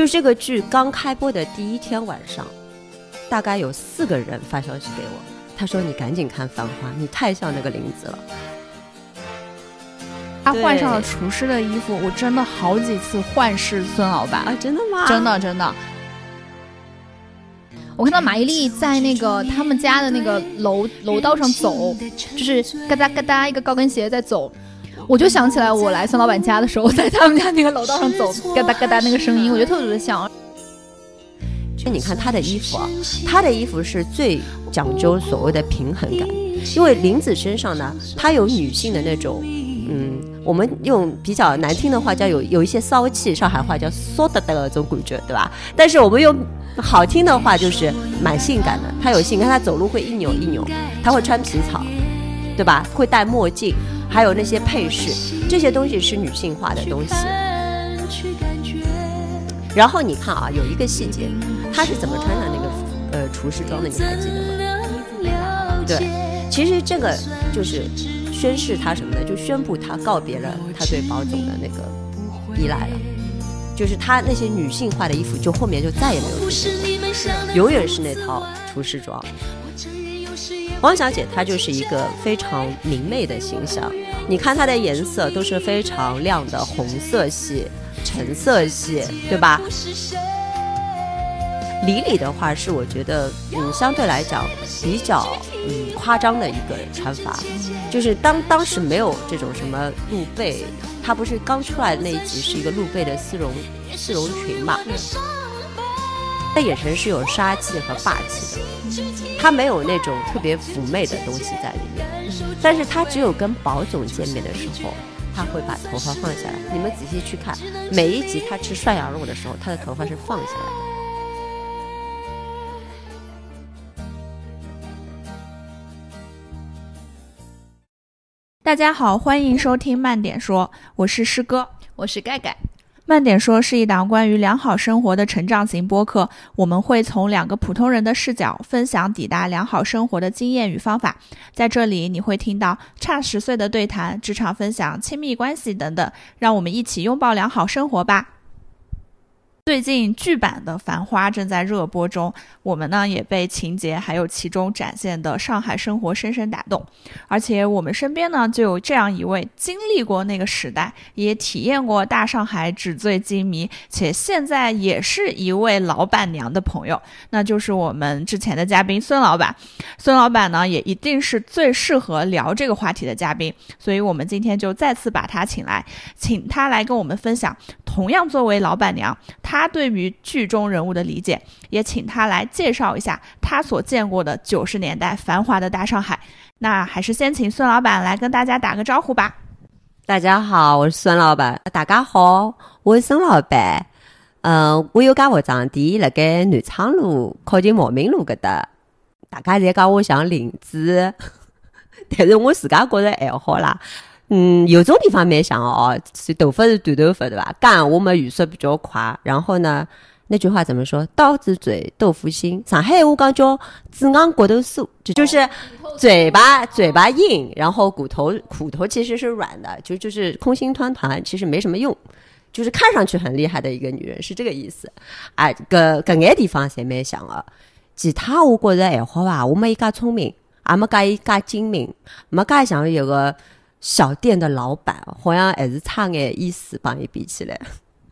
就这个剧刚开播的第一天晚上，大概有四个人发消息给我，他说：“你赶紧看《繁花》，你太像那个林子了。”他换上了厨师的衣服，我真的好几次幻视孙老板啊！真的吗？真的真的。我看到马伊琍在那个他们家的那个楼楼道上走，就是嘎哒嘎哒一个高跟鞋在走，我就想起来我来孙老板家的时候，在他们家那个楼道上走，嘎哒嘎哒那个声音，我觉得特别的像。就你看他的衣服啊，他的衣服是最讲究所谓的平衡感，因为林子身上呢，她有女性的那种。嗯，我们用比较难听的话叫有有一些骚气，上海话叫骚的的那种感觉，对吧？但是我们用好听的话就是蛮性感的。她有性，看她走路会一扭一扭，她会穿皮草，对吧？会戴墨镜，还有那些配饰，这些东西是女性化的东西。然后你看啊，有一个细节，她是怎么穿上那个呃厨师装的？你还记得吗？对，其实这个就是。宣誓他什么的，就宣布他告别了他对宝总的那个依赖了，就是他那些女性化的衣服，就后面就再也没有出现过，永远是那套厨师装。汪小姐她就是一个非常明媚的形象，你看她的颜色都是非常亮的红色系、橙色系，对吧？李李的话是我觉得，嗯，相对来讲比较嗯夸张的一个穿法，就是当当时没有这种什么露背，她不是刚出来的那一集是一个露背的丝绒丝绒裙嘛，那眼神是有杀气和霸气的，他没有那种特别妩媚的东西在里面，但是他只有跟宝总见面的时候，他会把头发放下来，你们仔细去看每一集他吃涮羊肉的时候，他的头发是放下来的。大家好，欢迎收听慢点说，我是师哥，我是盖盖。慢点说是一档关于良好生活的成长型播客，我们会从两个普通人的视角分享抵达良好生活的经验与方法。在这里，你会听到差十岁的对谈、职场分享、亲密关系等等，让我们一起拥抱良好生活吧。最近剧版的《繁花》正在热播中，我们呢也被情节还有其中展现的上海生活深深打动，而且我们身边呢就有这样一位经历过那个时代，也体验过大上海纸醉金迷，且现在也是一位老板娘的朋友，那就是我们之前的嘉宾孙老板。孙老板呢也一定是最适合聊这个话题的嘉宾，所以我们今天就再次把他请来，请他来跟我们分享，同样作为老板娘，他。他对于剧中人物的理解，也请他来介绍一下他所见过的九十年代繁华的大上海。那还是先请孙老板来跟大家打个招呼吧。大家好，我是孙老板。大家好，我是孙老板。嗯，我有家服装店，辣盖南昌路靠近茂名路搿搭。大家侪讲我像林子，但是我自家觉着还好啦。嗯，有种地方蛮像哦，是头发是短头发对吧？干我们语速比较快，然后呢，那句话怎么说？刀子嘴豆腐心。上海话讲叫子昂骨头酥，就就是嘴巴嘴巴硬，然后骨头骨头其实是软的，就就是空心团团，其实没什么用，就是看上去很厉害的一个女人，是这个意思。哎，搿搿眼地方侪蛮像个，其他我觉着还好吧，我没伊介聪明，也没介伊介精明，没介像一个。小店的老板好像还是差眼意思，帮伊比起来。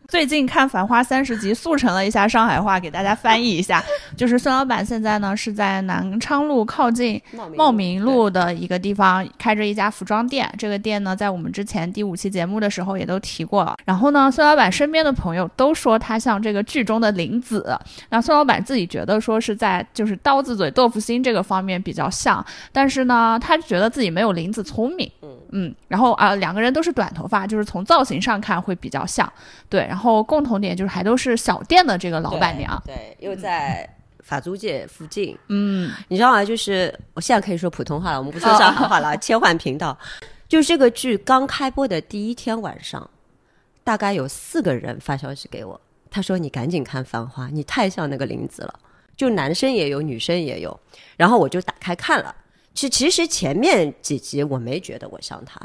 最近看《繁花》三十集，速成了一下上海话，给大家翻译一下。就是孙老板现在呢是在南昌路靠近茂名路的一个地方开着一家服装店。这个店呢，在我们之前第五期节目的时候也都提过了。然后呢，孙老板身边的朋友都说他像这个剧中的林子。那孙老板自己觉得说是在就是刀子嘴豆腐心这个方面比较像，但是呢，他觉得自己没有林子聪明。嗯嗯。然后啊，两个人都是短头发，就是从造型上看会比较像。对，然后。然后共同点就是还都是小店的这个老板娘，对，又在法租界附近。嗯，你知道吗？就是我现在可以说普通话了，我们不说上海 话了，切换频道。就这个剧刚开播的第一天晚上，大概有四个人发消息给我，他说：“你赶紧看《繁花》，你太像那个林子了。”就男生也有，女生也有。然后我就打开看了，其其实前面几集我没觉得我像他。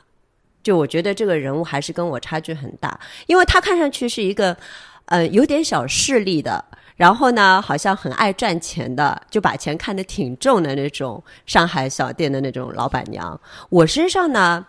就我觉得这个人物还是跟我差距很大，因为他看上去是一个，呃，有点小势力的，然后呢，好像很爱赚钱的，就把钱看得挺重的那种上海小店的那种老板娘。我身上呢，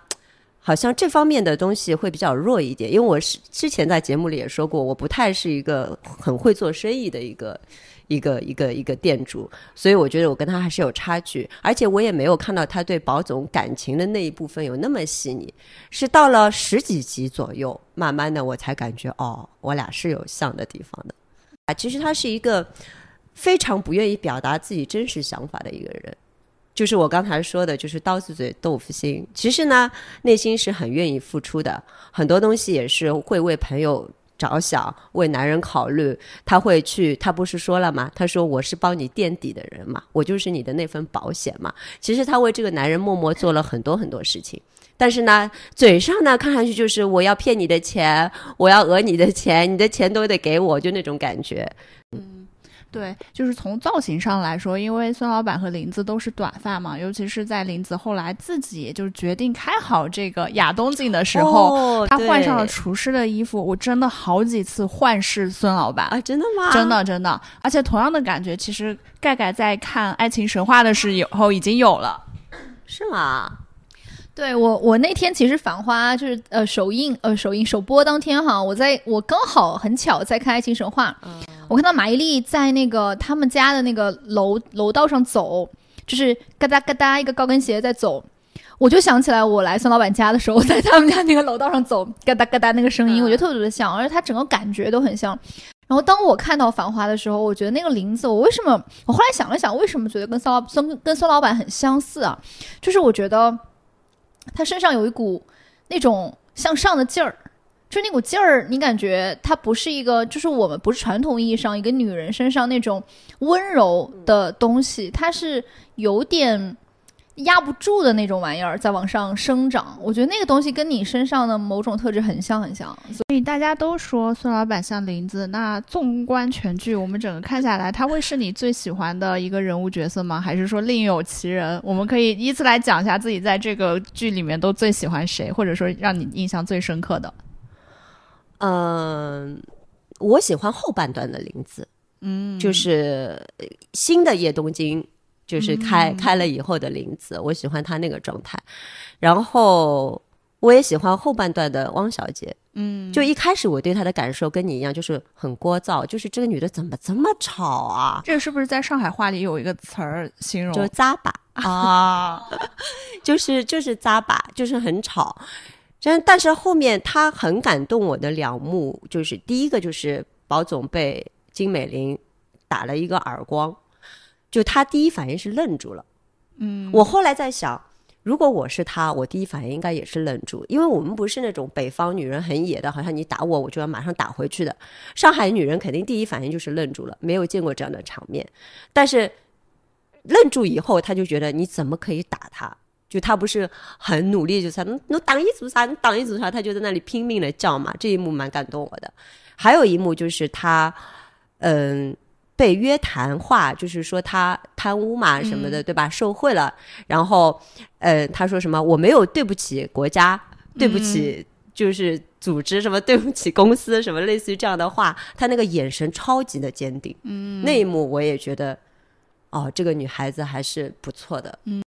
好像这方面的东西会比较弱一点，因为我是之前在节目里也说过，我不太是一个很会做生意的一个。一个一个一个店主，所以我觉得我跟他还是有差距，而且我也没有看到他对保总感情的那一部分有那么细腻，是到了十几集左右，慢慢的我才感觉哦，我俩是有像的地方的。啊，其实他是一个非常不愿意表达自己真实想法的一个人，就是我刚才说的，就是刀子嘴豆腐心。其实呢，内心是很愿意付出的，很多东西也是会为朋友。着想为男人考虑，他会去，他不是说了吗？他说我是帮你垫底的人嘛，我就是你的那份保险嘛。其实他为这个男人默默做了很多很多事情，但是呢，嘴上呢看上去就是我要骗你的钱，我要讹你的钱，你的钱都得给我，就那种感觉。嗯对，就是从造型上来说，因为孙老板和林子都是短发嘛，尤其是在林子后来自己就是决定开好这个亚东镜的时候，他换上了厨师的衣服，我真的好几次幻视孙老板啊，真的吗？真的真的，而且同样的感觉，其实盖盖在看《爱情神话》的时候已经有了，是吗？对我，我那天其实《繁花》就是呃首映呃首映首播当天哈，我在我刚好很巧在看《爱情神话》，我看到马伊琍在那个他们家的那个楼楼道上走，就是嘎哒嘎哒一个高跟鞋在走，我就想起来我来孙老板家的时候，在他们家那个楼道上走，嘎哒嘎哒那个声音，我觉得特别特别像，而且它整个感觉都很像。然后当我看到《繁花》的时候，我觉得那个林子，我为什么？我后来想了想，为什么觉得跟孙老孙跟孙老板很相似啊？就是我觉得。他身上有一股那种向上的劲儿，就那股劲儿，你感觉他不是一个，就是我们不是传统意义上一个女人身上那种温柔的东西，她是有点。压不住的那种玩意儿在往上生长，我觉得那个东西跟你身上的某种特质很像很像。所以大家都说孙老板像林子，那纵观全剧，我们整个看下来，他会是你最喜欢的一个人物角色吗？还是说另有其人？我们可以依次来讲一下自己在这个剧里面都最喜欢谁，或者说让你印象最深刻的。嗯，我喜欢后半段的林子，嗯，就是新的叶东京。就是开开了以后的林子，我喜欢他那个状态，然后我也喜欢后半段的汪小姐。嗯，就一开始我对她的感受跟你一样，就是很聒噪，就是这个女的怎么这么吵啊？这是不是在上海话里有一个词儿形容？就是扎把啊，就是就是扎把，就是很吵。真，但是后面她很感动我的两幕，就是第一个就是保总被金美玲打了一个耳光。就他第一反应是愣住了，嗯，我后来在想，如果我是他，我第一反应应该也是愣住，因为我们不是那种北方女人很野的，好像你打我，我就要马上打回去的。上海女人肯定第一反应就是愣住了，没有见过这样的场面。但是愣住以后，他就觉得你怎么可以打他？就他不是很努力，就他能挡一组啥？挡一组啥？他就在那里拼命的叫嘛。这一幕蛮感动我的。还有一幕就是他，嗯。被约谈话，就是说他贪污嘛什么的，对吧？受贿了，然后，呃，他说什么？我没有对不起国家，对不起，就是组织什么，对不起公司什么，类似于这样的话。他那个眼神超级的坚定，嗯，那一幕我也觉得，哦，这个女孩子还是不错的。嗯，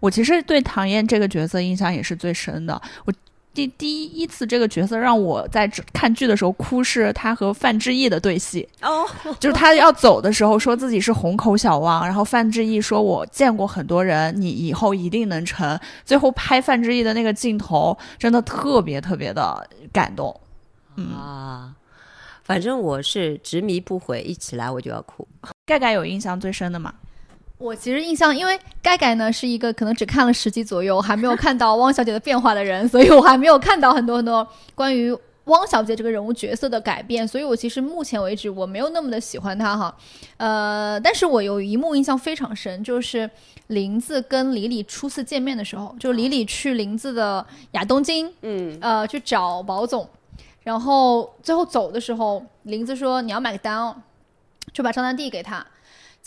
我其实对唐嫣这个角色印象也是最深的。我。第第一次这个角色让我在看剧的时候哭，是他和范志毅的对戏哦，就是他要走的时候说自己是虹口小王，然后范志毅说：“我见过很多人，你以后一定能成。”最后拍范志毅的那个镜头真的特别特别的感动啊！反正我是执迷不悔，一起来我就要哭。盖盖有印象最深的吗？我其实印象，因为盖盖呢是一个可能只看了十集左右，还没有看到汪小姐的变化的人，所以我还没有看到很多很多关于汪小姐这个人物角色的改变，所以我其实目前为止我没有那么的喜欢她哈。呃，但是我有一幕印象非常深，就是林子跟李李初次见面的时候，就李李去林子的亚东京，嗯，呃，去找保总，然后最后走的时候，林子说你要买个单哦，就把账单递给他。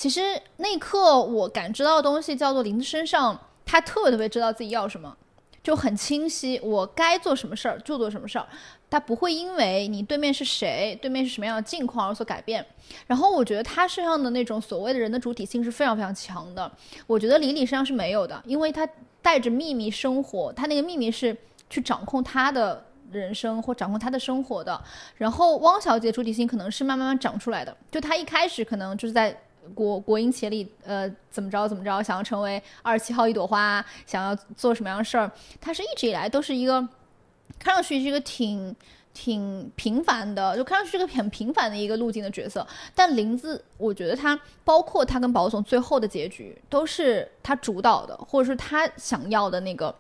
其实那一刻，我感知到的东西叫做林子身上，他特别特别知道自己要什么，就很清晰，我该做什么事儿就做什么事儿，他不会因为你对面是谁，对面是什么样的境况而所改变。然后我觉得他身上的那种所谓的人的主体性是非常非常强的，我觉得李李身上是没有的，因为他带着秘密生活，他那个秘密是去掌控他的人生或掌控他的生活的。然后汪小姐主体性可能是慢慢慢长出来的，就她一开始可能就是在。国国营企业里，呃，怎么着怎么着，想要成为二十七号一朵花，想要做什么样的事儿，他是一直以来都是一个，看上去是一个挺挺平凡的，就看上去是个很平凡的一个路径的角色。但林子，我觉得他包括他跟宝总最后的结局，都是他主导的，或者是他想要的那个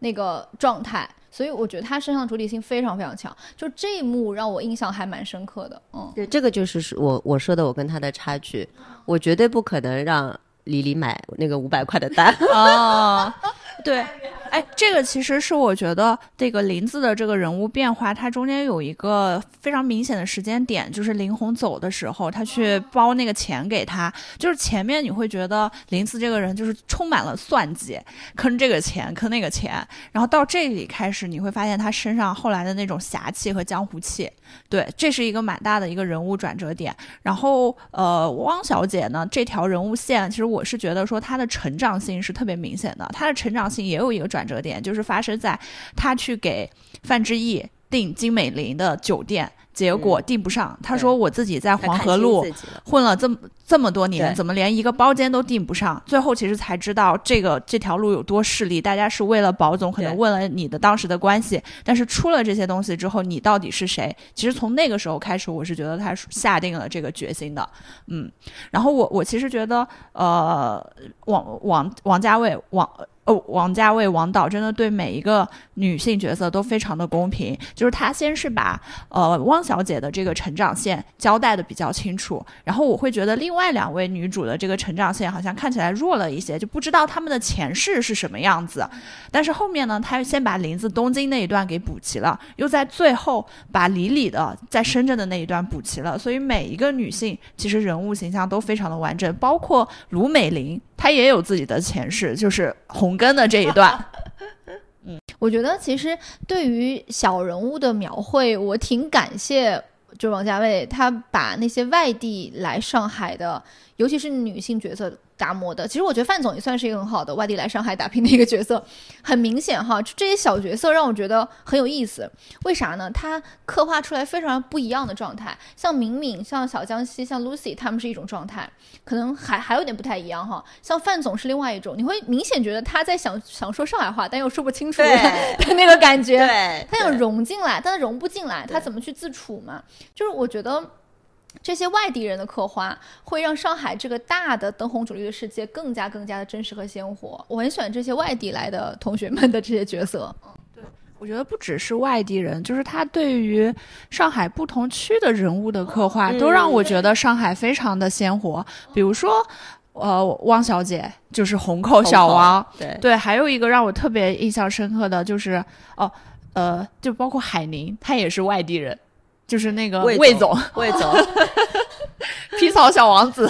那个状态。所以我觉得他身上主体性非常非常强，就这一幕让我印象还蛮深刻的。嗯，对，这个就是我我说的我跟他的差距，我绝对不可能让李李买那个五百块的单。哦，对。哎，这个其实是我觉得这个林子的这个人物变化，它中间有一个非常明显的时间点，就是林红走的时候，他去包那个钱给他。就是前面你会觉得林子这个人就是充满了算计，坑这个钱，坑那个钱。然后到这里开始，你会发现他身上后来的那种侠气和江湖气。对，这是一个蛮大的一个人物转折点。然后，呃，汪小姐呢，这条人物线，其实我是觉得说她的成长性是特别明显的，她的成长性也有一个转。转折点就是发生在他去给范志毅订金美玲的酒店，结果订不上。他说：“我自己在黄河路混了这么这么多年，怎么连一个包间都订不上？”最后其实才知道这个这条路有多势利。大家是为了保总，可能问了你的当时的关系，但是出了这些东西之后，你到底是谁？其实从那个时候开始，我是觉得他下定了这个决心的。嗯，然后我我其实觉得，呃，王王王家卫王。哦，王家卫王导真的对每一个女性角色都非常的公平，就是他先是把呃汪小姐的这个成长线交代的比较清楚，然后我会觉得另外两位女主的这个成长线好像看起来弱了一些，就不知道他们的前世是什么样子。但是后面呢，他先把林子东京那一段给补齐了，又在最后把李李的在深圳的那一段补齐了，所以每一个女性其实人物形象都非常的完整，包括卢美玲。他也有自己的前世，就是红根的这一段。嗯，我觉得其实对于小人物的描绘，我挺感谢，就王家卫，他把那些外地来上海的，尤其是女性角色。打磨的，其实我觉得范总也算是一个很好的外地来上海打拼的一个角色。很明显哈，就这些小角色让我觉得很有意思。为啥呢？他刻画出来非常不一样的状态。像敏敏、像小江西、像 Lucy，他们是一种状态，可能还还有点不太一样哈。像范总是另外一种，你会明显觉得他在想想说上海话，但又说不清楚 的那个感觉。对，他想融进来，但他融不进来，他怎么去自处嘛？就是我觉得。这些外地人的刻画会让上海这个大的灯红酒绿的世界更加更加的真实和鲜活。我很喜欢这些外地来的同学们的这些角色。嗯，对，我觉得不只是外地人，就是他对于上海不同区的人物的刻画，都让我觉得上海非常的鲜活。比如说，呃，汪小姐就是虹口小王，对对，还有一个让我特别印象深刻的就是，哦，呃，就包括海宁，他也是外地人。就是那个魏总，魏总，皮草小王子，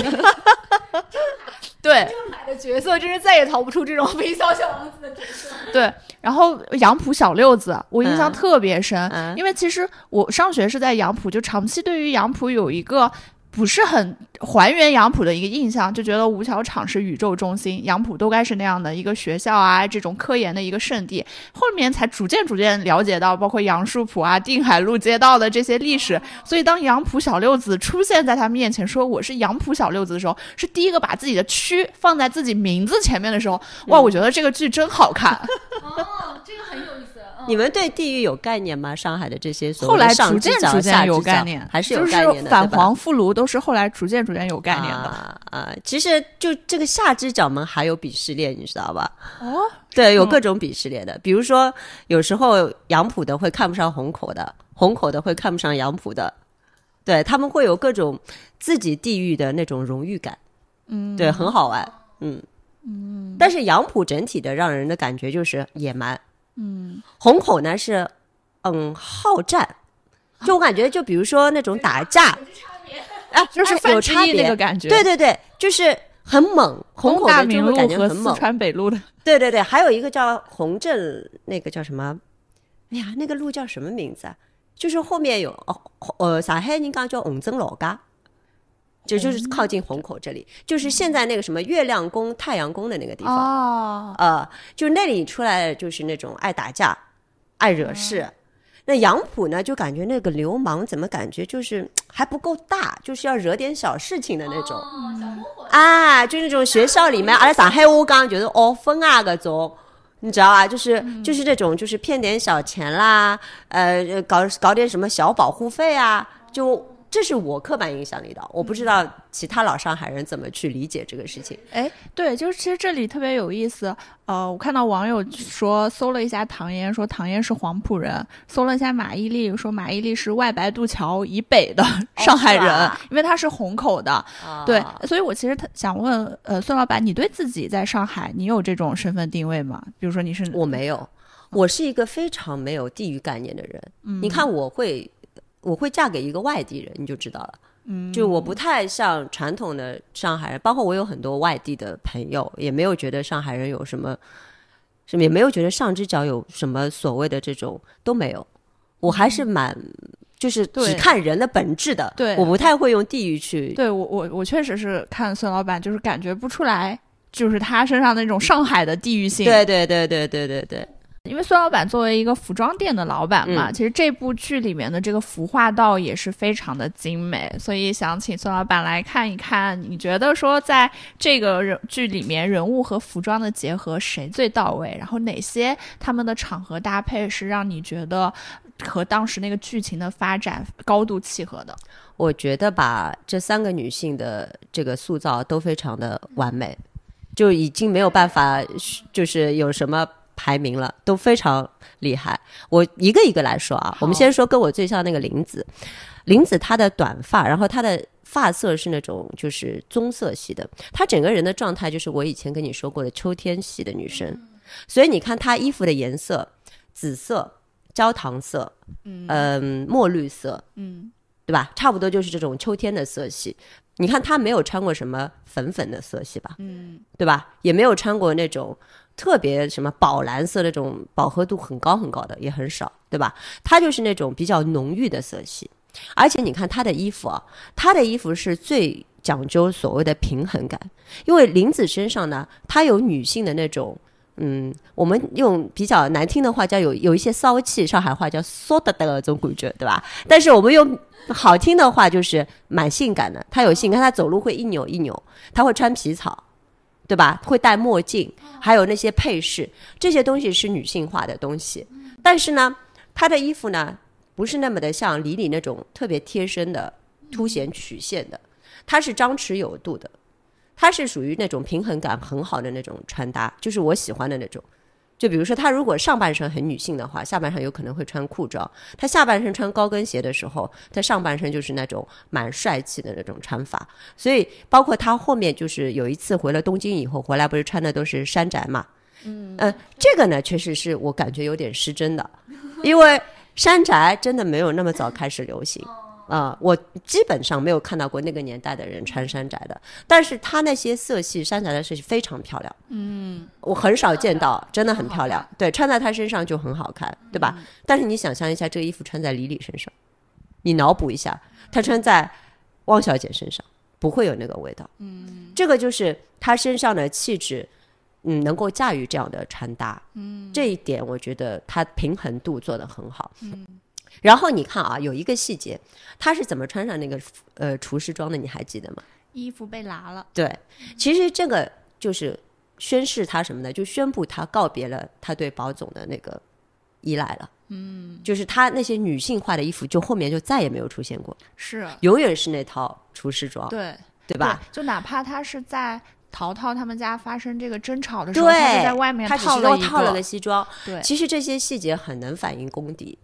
对，上的角色真是再也逃不出这种皮草小王子的角色。对，然后杨浦小六子，我印象特别深，因为其实我上学是在杨浦，就长期对于杨浦有一个。不是很还原杨浦的一个印象，就觉得五小厂是宇宙中心，杨浦都该是那样的一个学校啊，这种科研的一个圣地。后面才逐渐逐渐了解到，包括杨树浦啊、定海路街道的这些历史。所以当杨浦小六子出现在他面前，说我是杨浦小六子的时候，是第一个把自己的区放在自己名字前面的时候，哇，我觉得这个剧真好看。哦，这个很有意思。你们对地域有概念吗？上海的这些后来逐渐逐渐有概念，还是有概念的，反黄复卢都是后来逐渐逐渐有概念的啊。其实就这个下肢角门还有鄙视链，你知道吧？哦，对，有各种鄙视链的。比如说，有时候杨浦的会看不上虹口的，虹口的会看不上杨浦的，对他们会有各种自己地域的那种荣誉感。嗯，对，很好玩。嗯嗯，但是杨浦整体的让人的感觉就是野蛮。嗯，虹口呢是，嗯，好战，就我感觉，就比如说那种打架，啊，就是有差别的感觉。对对对，就是很猛，虹口的就会感觉很猛。川北路的对对对，还有一个叫虹镇，那个叫什么？哎呀，那个路叫什么名字啊？就是后面有哦呃，上海人讲叫虹镇老街，就就是靠近虹口这里，就是现在那个什么月亮宫、太阳宫的那个地方。哦，呃，就那里出来就是那种爱打架、爱惹事。那杨浦呢，就感觉那个流氓怎么感觉就是 还不够大，就是要惹点小事情的那种。啊，就那种学校里面，阿拉上海话讲就是哦分啊搿种。你知道吧？就是就是这种，就是骗点小钱啦，呃，搞搞点什么小保护费啊，就这是我刻板印象里的，我不知道其他老上海人怎么去理解这个事情。哎，对，就是其实这里特别有意思。呃，我看到网友说搜了一下唐嫣，说唐嫣是黄埔人；搜了一下马伊琍，说马伊琍是外白渡桥以北的 上海人，因为她是虹口的。啊对，所以我其实特想问，呃，孙老板，你对自己在上海，你有这种身份定位吗？比如说你是我没有，我是一个非常没有地域概念的人。你看，我会我会嫁给一个外地人，你就知道了。嗯，就我不太像传统的上海人，包括我有很多外地的朋友，也没有觉得上海人有什么，什么也没有觉得上只脚有什么所谓的这种都没有。我还是蛮就是只看人的本质的，对我不太会用地域去。对我我我确实是看孙老板，就是感觉不出来，就是他身上那种上海的地域性。对对对对对对对，因为孙老板作为一个服装店的老板嘛，嗯其实这部剧里面的这个服化道也是非常的精美，所以想请孙老板来看一看，你觉得说在这个人剧里面人物和服装的结合谁最到位？然后哪些他们的场合搭配是让你觉得和当时那个剧情的发展高度契合的？我觉得吧，这三个女性的这个塑造都非常的完美，就已经没有办法，就是有什么排名了，都非常厉害。我一个一个来说啊，我们先说跟我最像那个林子，林子她的短发，然后她的。发色是那种就是棕色系的，她整个人的状态就是我以前跟你说过的秋天系的女生，所以你看她衣服的颜色，紫色、焦糖色，嗯，墨绿色，嗯，对吧？差不多就是这种秋天的色系。你看她没有穿过什么粉粉的色系吧？嗯，对吧？也没有穿过那种特别什么宝蓝色那种饱和度很高很高的，也很少，对吧？它就是那种比较浓郁的色系。而且你看她的衣服啊，她的衣服是最讲究所谓的平衡感，因为林子身上呢，她有女性的那种。嗯，我们用比较难听的话叫有有一些骚气，上海话叫骚的的那种感觉，对吧？但是我们用好听的话就是蛮性感的，她有性感，她走路会一扭一扭，她会穿皮草，对吧？会戴墨镜，还有那些配饰，这些东西是女性化的东西。但是呢，她的衣服呢，不是那么的像李李那种特别贴身的、凸显曲线的，它是张弛有度的，它是属于那种平衡感很好的那种穿搭，就是我喜欢的那种。就比如说，她如果上半身很女性的话，下半身有可能会穿裤装；她下半身穿高跟鞋的时候，她上半身就是那种蛮帅气的那种穿法。所以，包括她后面就是有一次回了东京以后，回来不是穿的都是山宅嘛？嗯这个呢，确实是我感觉有点失真的，因为山宅真的没有那么早开始流行。啊、我基本上没有看到过那个年代的人穿山寨的，但是他那些色系，山寨的色系非常漂亮。嗯，我很少见到，真的很漂亮。对，穿在她身上就很好看，对吧？但是你想象一下，这个衣服穿在李李身上，你脑补一下，她穿在汪小姐身上，不会有那个味道。嗯，这个就是她身上的气质，嗯，能够驾驭这样的穿搭。嗯，这一点我觉得她平衡度做得很好。嗯。然后你看啊，有一个细节，他是怎么穿上那个呃厨师装的？你还记得吗？衣服被拿了，对，其实这个就是宣誓他什么呢？就宣布他告别了他对宝总的那个依赖了。嗯，就是他那些女性化的衣服，就后面就再也没有出现过，是永远是那套厨师装，对对吧？？就哪怕他是在淘淘他们家发生这个争吵的时候，他是在外面套了一说套了个西装。对，其实这些细节很能反映功底。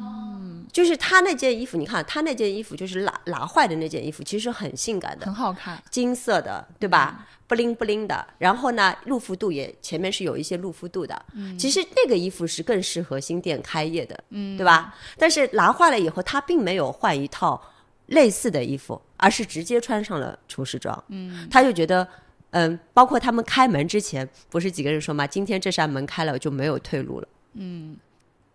嗯，就是他那件衣服，你看他那件衣服就是拉拉坏的那件衣服，其实很性感的，很好看。金色的，对吧？不灵不灵的，然后呢，露肤度也前面是有一些露肤度的。嗯，其实那个衣服是更适合新店开业的，嗯，对吧？但是拿坏了以后，他并没有换一套类似的衣服，而是直接穿上了厨师装。嗯，他就觉得嗯，包括他们开门之前，不是几个人说嘛，今天这扇门开了就没有退路了。嗯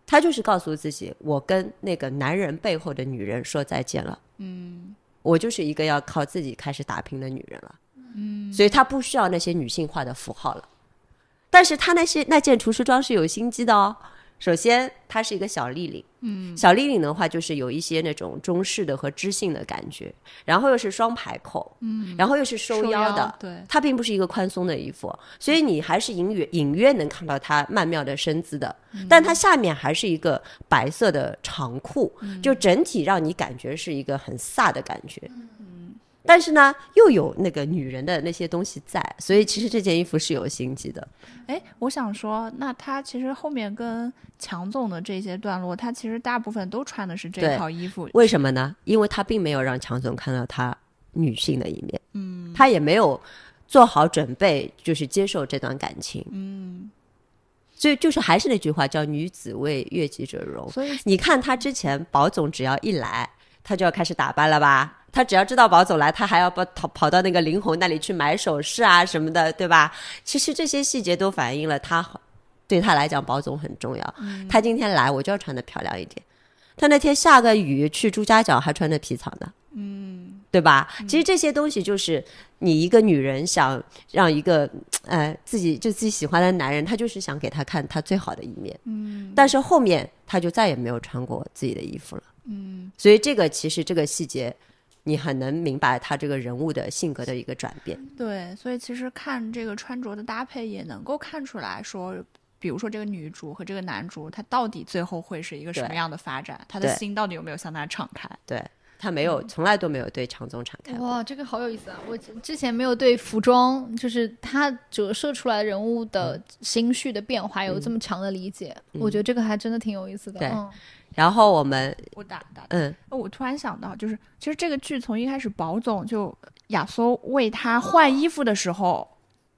他就是告诉自己，我跟那个男人背后的女人说再见了。嗯我就是一个要靠自己开始打拼的女人了。嗯，所以她不需要那些女性化的符号了。但是她那些那件厨师装是有心机的哦。首先，它是一个小立领，嗯，小立领的话就是有一些那种中式的和知性的感觉，然后又是双排扣，嗯，然后又是收收腰的，对，它并不是一个宽松的衣服，所以你还是隐约隐约能看到它曼妙的身姿的，但它下面还是一个白色的长裤，就整体让你感觉是一个很飒的感觉。但是呢，又有那个女人的那些东西在，所以其实这件衣服是有心机的。哎，我想说，那他其实后面跟强总的这些段落，他其实大部分都穿的是这套衣服。为什么呢？因为他并没有让强总看到他女性的一面，嗯，他也没有做好准备，就是接受这段感情，嗯，所以就是还是那句话，叫女子为悦己者容。所以你看他之前，宝总只要一来，他就要开始打扮了吧？他只要知道宝总来，他还要跑跑跑到那个林红那里去买首饰啊什么的，对吧？其实这些细节都反映了他对他来讲，宝总很重要。他今天来，我就要穿的漂亮一点。他那天下个雨去朱家角还穿着皮草呢，嗯，对吧？其实这些东西就是你一个女人想让一个呃自己就自己喜欢的男人，他就是想给他看他最好的一面，嗯，但是后面他就再也没有穿过自己的衣服了，嗯，所以这个其实这个细节。你很能明白他这个人物的性格的一个转变，对，所以其实看这个穿着的搭配，也能够看出来说，比如说这个女主和这个男主，他到底最后会是一个什么样的发展？他的心到底有没有向他敞开？对他没有，从来都没有对长宗敞开过。哇，这个好有意思啊！我之前没有对服装，就是它折射出来人物的心绪的变化有这么强的理解。我觉得这个还真的挺有意思的。对嗯，然后我们，我打打嗯，哦我突然想到，就是其实这个剧从一开始，宝总就亚搜为他换衣服的时候，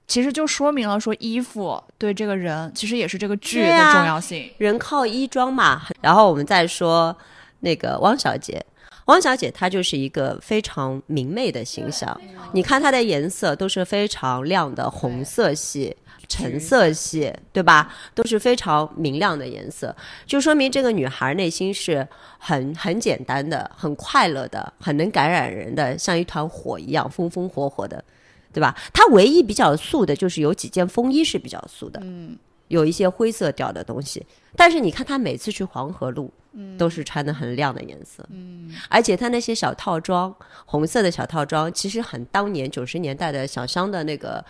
其实就说明了说衣服对这个人其实也是这个剧的重要性。人靠衣装嘛。然后我们再说那个汪小姐，汪小姐她就是一个非常明媚的形象。你看她的颜色都是非常亮的红色系。橙色系，对吧？都是非常明亮的颜色，就说明这个女孩内心是很很简单的、很快乐的、很能感染人的，像一团火一样风风火火的，对吧？她唯一比较素的就是有几件风衣是比较素的，嗯，有一些灰色调的东西。但是你看她每次去黄河路，嗯，都是穿的很亮的颜色，嗯，而且她那些小套装，红色的小套装，其实很当年九十年代的小香的那个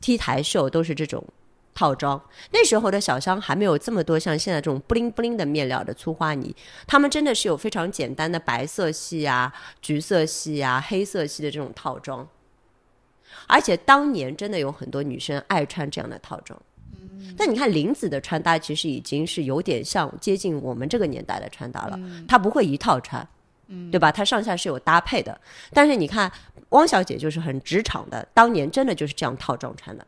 T 台秀都是这种。套装那时候的小香还没有这么多像现在这种布灵布灵的面料的粗花呢，他们真的是有非常简单的白色系啊、橘色系啊、黑色系的这种套装，而且当年真的有很多女生爱穿这样的套装。但你看林子的穿搭，其实已经是有点像接近我们这个年代的穿搭了，她不会一套穿，对吧？她上下是有搭配的。但是你看汪小姐就是很职场的，当年真的就是这样套装穿的。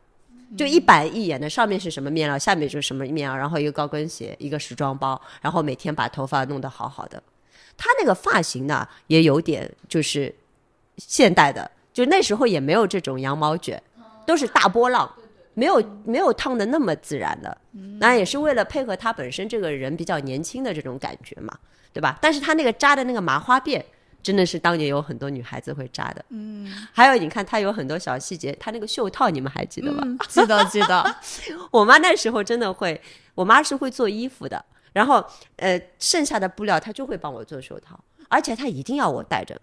就一板一眼的，上面是什么面料，下面就是什么面料，然后一个高跟鞋，一个时装包，然后每天把头发弄得好好的。她那个发型呢，也有点就是现代的，就那时候也没有这种羊毛卷，都是大波浪，没有没有烫的那么自然的。那也是为了配合他本身这个人比较年轻的这种感觉嘛，对吧？但是他那个扎的那个麻花辫。真的是当年有很多女孩子会扎的，嗯，还有你看她有很多小细节，她那个袖套你们还记得吧？嗯，记得记得，我妈那时候真的会，我妈是会做衣服的，然后呃，剩下的布料她就会帮我做袖套，而且她一定要我带着，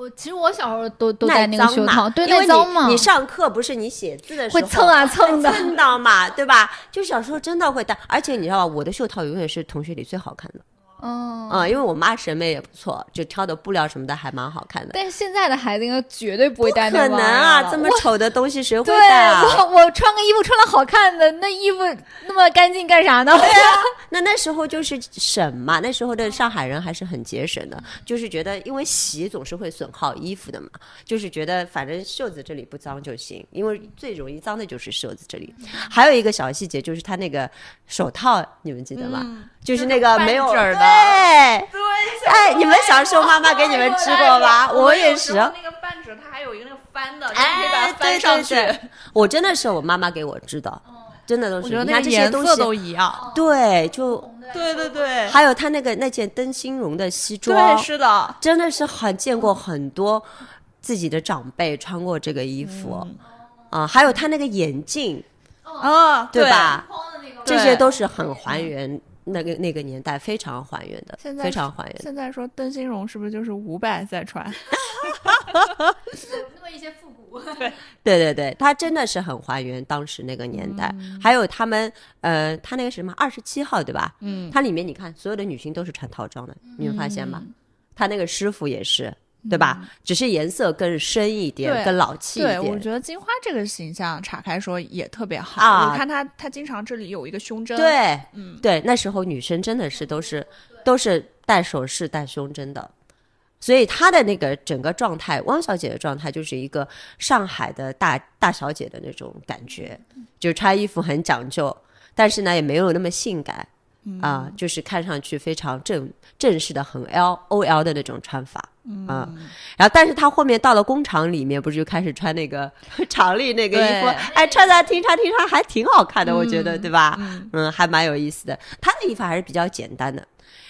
我其实我小时候都都耐戴那个袖套，对，因为耐脏嘛你。你上课不是你写字的时候会蹭啊蹭的蹭到嘛，对吧？就小时候真的会戴，而且你知道吧，我的袖套永远是同学里最好看的，嗯，啊、因为我妈审美也不错，就挑的布料什么的还蛮好看的。但是现在的孩子应该绝对不会戴可能那玩意儿啊，这么丑的东西谁会对戴啊？我，我穿个衣服穿的好看的，那衣服那么干净干啥呢？对啊 那那时候就是省嘛，那时候的上海人还是很节省的，就是觉得因为洗总是会损耗衣服的嘛，就是觉得反正袖子这里不脏就行，因为最容易脏的就是袖子这里。还有一个小细节就是他那个手套，你们记得吗？就是那个没有半褶儿的对，对，哎，你们小时候妈妈给你们织过吧？我也是。那个半褶，它还有一个那个翻翻的，哎，对对对，我真的是我妈妈给我织的，真的都是。你看这些东那个颜色都西，一样。对，就对对对，还有他那个那件灯芯绒的西对装，是的，真的是很见过很多自己的长辈穿过这个衣服，啊，还有他那个眼镜，啊，对吧？这对些都是很还原那个那个年代，非常还原的现，在非常还原。现在说灯芯绒是不是就是五百在穿？有那么一些复古。对对 对，他真的是很还原当时那个年代。还有他们，呃，他那个什么二十七号对吧？嗯，它里面你看，所有的女性都是穿套装的，你们发现吗？他那个师傅也是，对吧？只是颜色更深一点，更老气一对，我。觉得金花这个形象岔开说也特别好。啊我看她，她经常这里有一个胸针。，对，嗯，对，那时候女生真的是都是都是戴首饰、戴胸针的，所以她的那个整个状态，汪小姐的状态就是一个上海的大大小姐的那种感觉，就穿衣服很讲究，但是呢也没有那么性感。啊、就是看上去非常正正式的很 L O L 的那种穿法，嗯，然后但是他后面到了工厂里面，不是就开始穿那个 厂里那个衣服对，哎，穿的听穿听穿还挺好看的，我觉得，对吧？嗯嗯，还蛮有意思的。他的衣服还是比较简单的。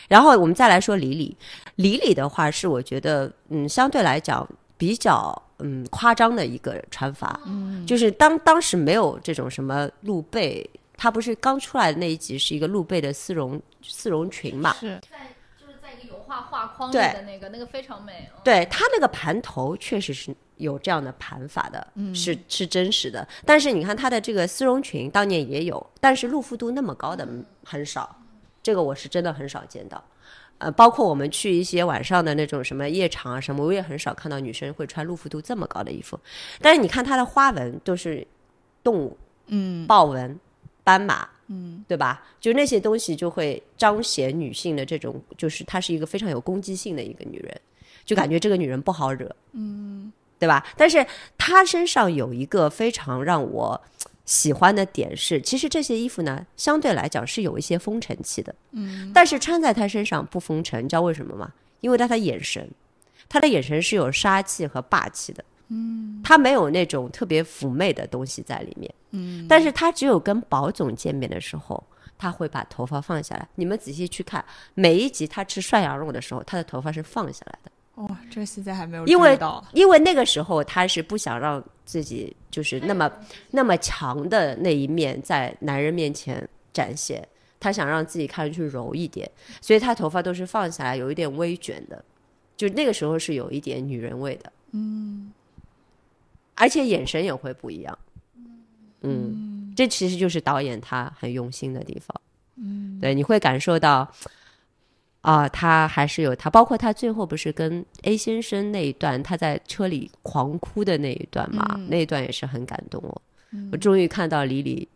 然后我们再来说李李，李李的话是我觉得，嗯，相对来讲比较嗯夸张的一个穿法，嗯，就是当当时没有这种什么露背，它不是刚出来的那一集是一个露背的丝绒丝绒裙嘛，是在就是在一个油画画框里的那个，那个非常美。哦对它那个盘头确实是有这样的盘法的，是是真实的。但是你看它的这个丝绒裙当年也有，但是露肤度那么高的嗯很少，这个我是真的很少见到。呃，包括我们去一些晚上的那种什么夜场啊什么，我也很少看到女生会穿露肤度这么高的衣服。但是你看它的花纹都是动物，嗯豹纹、斑马，嗯，对吧？就那些东西就会彰显女性的这种，就是她是一个非常有攻击性的一个女人，就感觉这个女人不好惹，嗯，对吧？但是她身上有一个非常让我喜欢的点是，其实这些衣服呢，相对来讲是有一些风尘气的，嗯，但是穿在她身上不风尘，你知道为什么吗？因为她的眼神，她的眼神是有杀气和霸气的。嗯，他没有那种特别妩媚的东西在里面，嗯，但是他只有跟宝总见面的时候，他会把头发放下来。你们仔细去看，每一集他吃涮羊肉的时候，他的头发是放下来的。哇，这个细节还没有因为。因为那个时候他是不想让自己就是那么那么强的那一面在男人面前展现，他想让自己看上去柔一点，所以他头发都是放下来，有一点微卷的，就那个时候是有一点女人味的，嗯，而且眼神也会不一样，嗯，这其实就是导演他很用心的地方，嗯，对，你会感受到。啊，他还是有他，包括他最后不是跟 A 先生那一段，他在车里狂哭的那一段嘛，那一段也是很感动哦。我终于看到李李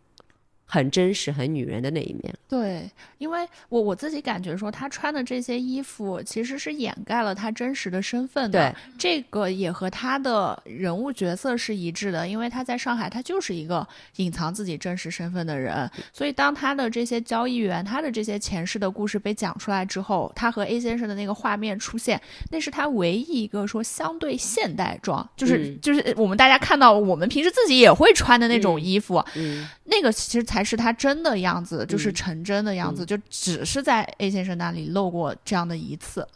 很真实、很女人的那一面。对，因为我我自己感觉说，她穿的这些衣服其实是掩盖了她真实的身份的。对，这个也和她的人物角色是一致的，因为她在上海，她就是一个隐藏自己真实身份的人。所以，当她的这些交易员，她的这些前世的故事被讲出来之后，她和 A 先生的那个画面出现，那是她唯一一个说相对现代装，就是、嗯就是我们大家看到我们平时自己也会穿的那种衣服，嗯，那个其实才是他真的样子，就是嗯成真的样子，就只是在 A 先生那里露过这样的一次。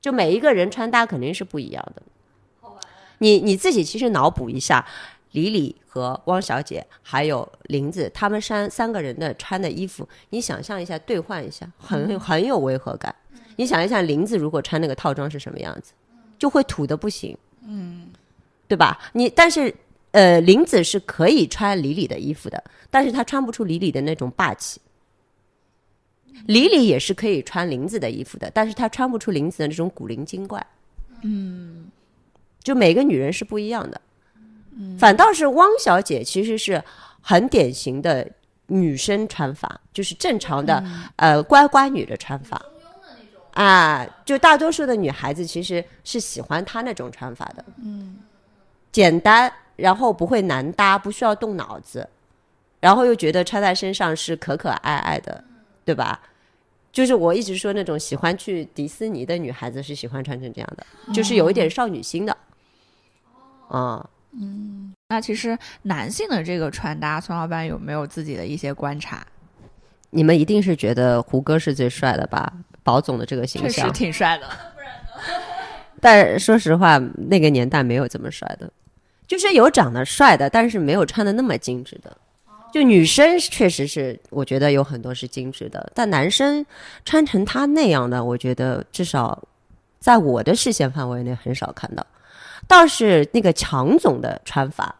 就每一个人穿搭肯定是不一样的。你你自己其实脑补一下，李李和汪小姐还有林子他们三三个人的穿的衣服，你想象一下，兑换一下，很很有违和感。你想一下，林子如果穿那个套装是什么样子，就会土的不行，嗯，对吧？你但是呃，林子是可以穿李李的衣服的，但是她穿不出李李的那种霸气。李李也是可以穿林子的衣服的，但是她穿不出林子的那种古灵精怪。嗯，就每个女人是不一样的。嗯，反倒是汪小姐其实是很典型的女生穿法，就是正常的、呃乖乖女的穿法。啊，就大多数的女孩子其实是喜欢她那种穿法的。嗯，简单，然后不会难搭，不需要动脑子，然后又觉得穿在身上是可可爱爱的，对吧？就是我一直说那种喜欢去迪士尼的女孩子是喜欢穿成这样的，就是有一点少女心的。啊嗯，那其实男性的这个穿搭，孙老板有没有自己的一些观察？你们一定是觉得胡歌是最帅的吧？宝总的这个形象确实，挺帅的。但说实话，那个年代没有这么帅的，就是有长得帅的，但是没有穿的那么精致的。就女生确实是，我觉得有很多是精致的，但男生穿成他那样的，我觉得至少在我的视线范围内很少看到。倒是那个强总的穿法，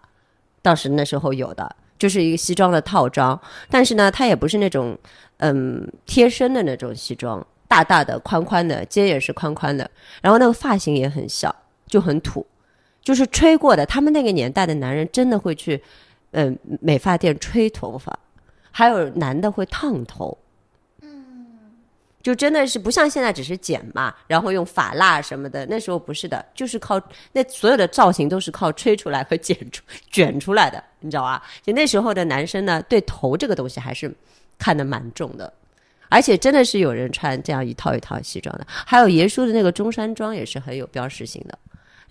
倒是那时候有的，就是一个西装的套装，但是呢，他也不是那种嗯贴身的那种西装，大大的、宽宽的，肩也是宽宽的，然后那个发型也很小，就很土，就是吹过的。他们那个年代的男人真的会去嗯美发店吹头发，还有男的会烫头。就真的是不像现在只是剪嘛，然后用发蜡什么的，那时候不是的，就是靠那所有的造型都是靠吹出来和剪出卷出来的，你知道吧？就那时候的男生呢，对头这个东西还是看得蛮重的，而且真的是有人穿这样一套一套西装的，还有爷叔的那个中山装也是很有标识性的。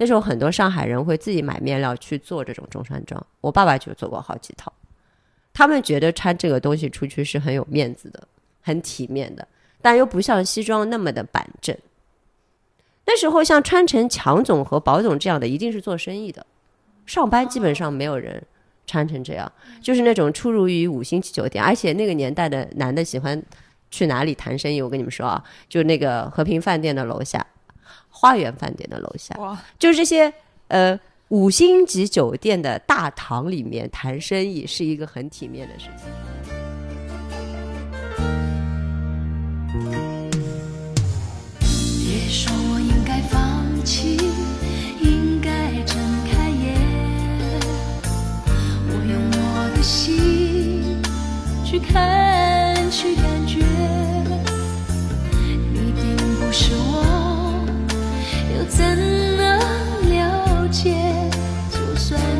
那时候很多上海人会自己买面料去做这种中山装，我爸爸就做过好几套，他们觉得穿这个东西出去是很有面子的，很体面的。但又不像西装那么的板正。那时候像穿成强总和宝总这样的，一定是做生意的，上班基本上没有人穿成这样，就是那种出入于五星级酒店，而且那个年代的男的喜欢去哪里谈生意？我跟你们说啊，就那个和平饭店的楼下，花园饭店的楼下，哇，就是这些呃五星级酒店的大堂里面谈生意，是一个很体面的事情。别说我应该放弃，应该睁开眼。我用我的心去看，去感觉。你并不是我，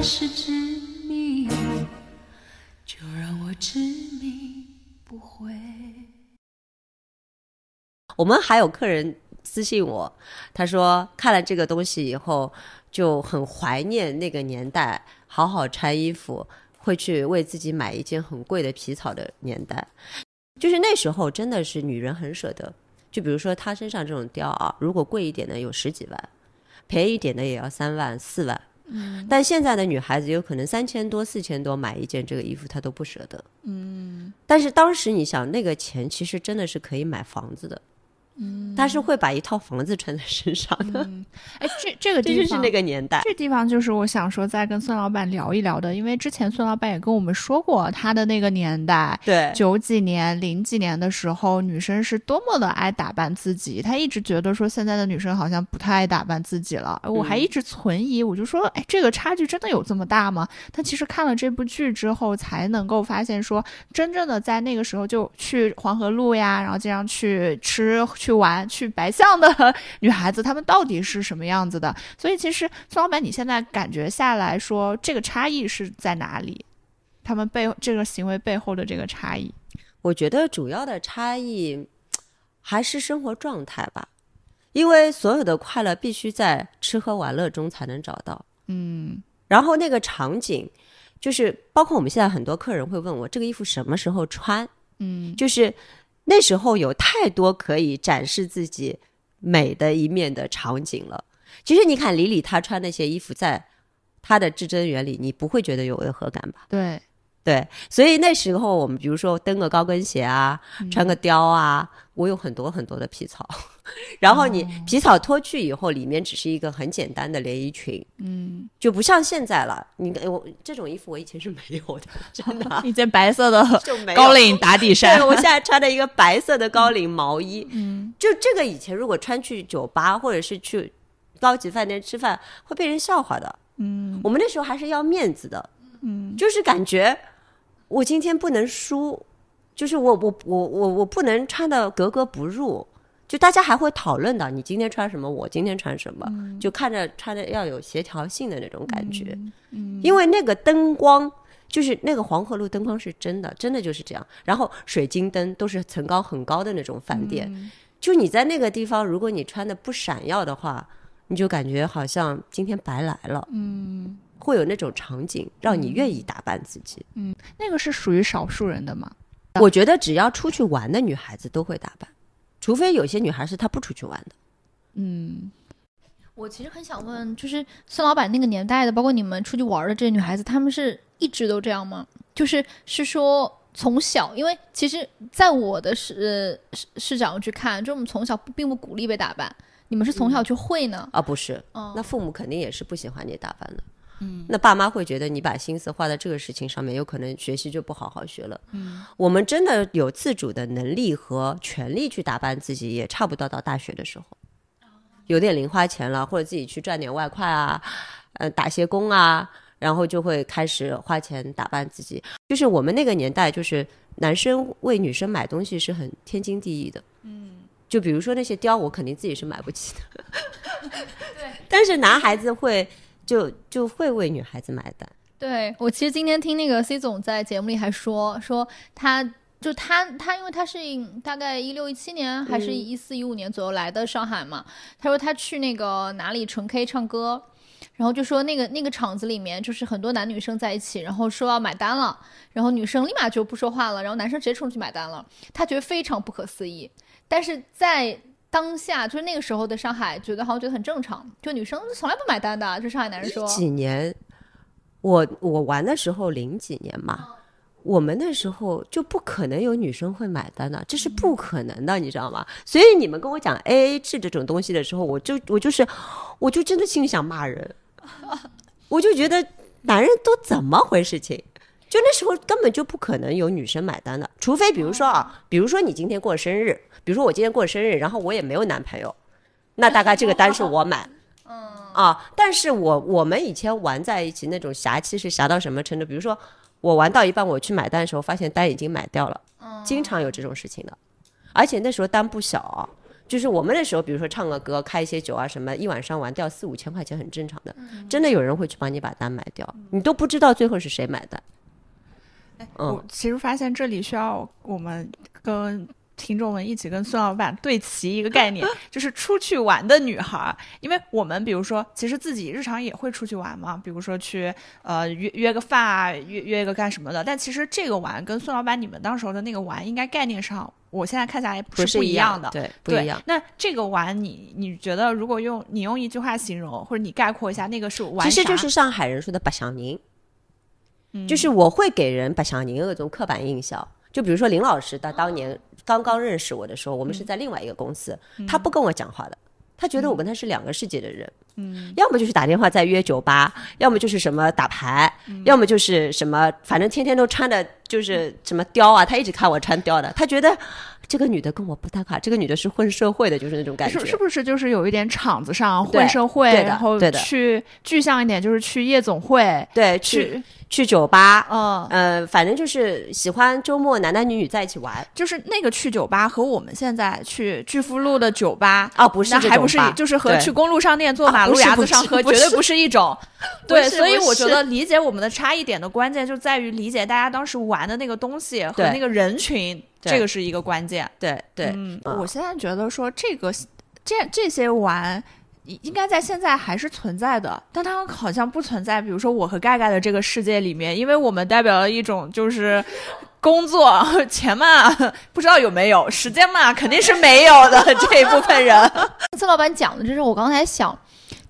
是执迷，就让我执迷不悔。我们还有客人私信我，他说看了这个东西以后就很怀念那个年代，好好穿衣服，会去为自己买一件很贵的皮草的年代。就是那时候真的是女人很舍得，就比如说她身上这种貂啊，如果贵一点的有十几万，便宜一点的也要三万四万。嗯，但现在的女孩子有可能三千多、四千多买一件这个衣服，她都不舍得。嗯，但是当时你想，那个钱其实真的是可以买房子的。嗯，他是会把一套房子穿在身上的，哎，这这个地方就是那个年代。这地方就是我想说再跟孙老板聊一聊的，因为之前孙老板也跟我们说过，他的那个年代，对，九几年、零几年的时候，女生是多么的爱打扮自己。他一直觉得说现在的女生好像不太爱打扮自己了，我还一直存疑，我就说，哎，这个差距真的有这么大吗？但其实看了这部剧之后，才能够发现说，真正的在那个时候就去黄河路呀，然后经常去吃、去玩、去白象的 女孩子，她们到底是什么样子的？所以其实孙老板，你现在感觉下来说，这个差异是在哪里？他们背这个行为背后的这个差异？我觉得主要的差异还是生活状态吧，因为所有的快乐必须在吃喝玩乐中才能找到。嗯然后那个场景，就是包括我们现在很多客人会问我这个衣服什么时候穿，嗯就是那时候有太多可以展示自己美的一面的场景了。其实你看李李他穿那些衣服，在他的至臻园里，你不会觉得有违和感吧？对，对，所以那时候我们比如说蹬个高跟鞋啊，穿个貂啊，我有很多很多的皮草，然后你皮草脱去以后，里面只是一个很简单的连衣裙，嗯，就不像现在了。你我这种衣服我以前是没有的，真的 一件白色的 高领打底衫对，，我现在穿的一个白色的高领毛衣，嗯，就这个以前如果穿去酒吧或者是去高级饭店吃饭，会被人笑话的。嗯。我们那时候还是要面子的，嗯。就是感觉我今天不能输，就是我我我我我不能穿的格格不入，就大家还会讨论的，你今天穿什么，我今天穿什么，就看着穿的要有协调性的那种感觉，嗯因为那个灯光。就是那个黄河路灯光是真的，真的就是这样。然后水晶灯都是层高很高的那种饭店，嗯。就你在那个地方，如果你穿的不闪耀的话，你就感觉好像今天白来了，嗯会有那种场景让你愿意打扮自己。嗯，那个是属于少数人的吗？我觉得只要出去玩的女孩子都会打扮，除非有些女孩是她不出去玩的。嗯，我其实很想问，就是孙老板那个年代的，包括你们出去玩的这些女孩子，她们是一直都这样吗？就是是说从小，因为其实在我的视呃视视角去看，就我们从小并不鼓励被打扮，你们是从小去会呢？啊，不是，嗯那父母肯定也是不喜欢你打扮的。嗯，那爸妈会觉得你把心思花在这个事情上面，有可能学习就不好好学了。嗯，我们真的有自主的能力和权利去打扮自己，也差不多到大学的时候，有点零花钱了，或者自己去赚点外快啊，呃，打些工啊，然后就会开始花钱打扮自己。就是我们那个年代，就是男生为女生买东西是很天经地义的。嗯，就比如说那些貂，我肯定自己是买不起的。但是男孩子会就就会为女孩子买单。对我其实今天听那个 C 总在节目里还说说他。就他，他因为他是大概一六一七年还是一四一五年左右来的上海嘛，他说他去那个哪里纯 K 唱歌，然后就说那个那个场子里面就是很多男女生在一起，然后说要买单了，然后女生立马就不说话了，然后男生直接冲去买单了，他觉得非常不可思议。但是在当下，就是那个时候的上海，觉得好像觉得很正常，就女生从来不买单的，就上海男人说。几年，我我玩的时候零几年嘛，我们那时候就不可能有女生会买单的，这是不可能的，你知道吗？所以你们跟我讲 A A 制这种东西的时候，我就我就是，我就真的心里想骂人，我就觉得男人都怎么回事情？就那时候根本就不可能有女生买单的，除非比如说啊，比如说你今天过生日，比如说我今天过生日，然后我也没有男朋友，那大概这个单是我买。啊，但是我我们以前玩在一起那种侠气是侠到什么程度？比如说我玩到一半，我去买单的时候，发现单已经买掉了，经常有这种事情的，而且那时候单不小啊、就是我们那时候，比如说唱个歌、开一些酒啊什么，一晚上玩掉四五千块钱很正常的，真的有人会去帮你把单买掉，你都不知道最后是谁买单。嗯我，其实发现这里需要我们跟听众们一起跟孙老板对齐一个概念，就是出去玩的女孩儿。因为我们比如说，其实自己日常也会出去玩嘛，比如说去呃约约个饭啊，约约个干什么的。但其实这个玩跟孙老板你们当时候的那个玩，应该概念上，我现在看下来不是不一样的。对，不对，一样。那这个玩你你觉得，如果用你用一句话形容，或者你概括一下，那个是玩其实就是上海人说的“白相人”，就是我会给人“把小宁”那种刻板印象。就比如说林老师，他当年刚刚认识我的时候，我们是在另外一个公司，他不跟我讲话的，他觉得我跟他是两个世界的人。嗯，要么就是打电话在约酒吧，要么就是什么打牌，要么就是什么，反正天天都穿的就是什么貂啊，他一直看我穿貂的，他觉得这个女的跟我不搭嘎，这个女的是混社会的，就是那种感觉。是是不是就是有一点场子上混社会，然后去具象一点就是去夜总会，对，去去去酒吧，嗯，呃，反正就是喜欢周末男男女女在一起玩。就是那个去酒吧和我们现在去巨富路的酒吧。哦，不是那还不是一就是和去公路商店坐啊马路牙子上喝绝对不是一种，对，所以我觉得理解我们的差异点的关键就在于理解大家当时玩的那个东西和那个人群，对这个是一个关键。对对，嗯，嗯我现在觉得说这个这这些玩。应应该在现在还是存在的，但它好像不存在。比如说我和盖盖的这个世界里面，因为我们代表了一种就是工作钱嘛，不知道有没有时间嘛，肯定是没有的这一部分人。孙老板讲的，就是我刚才想，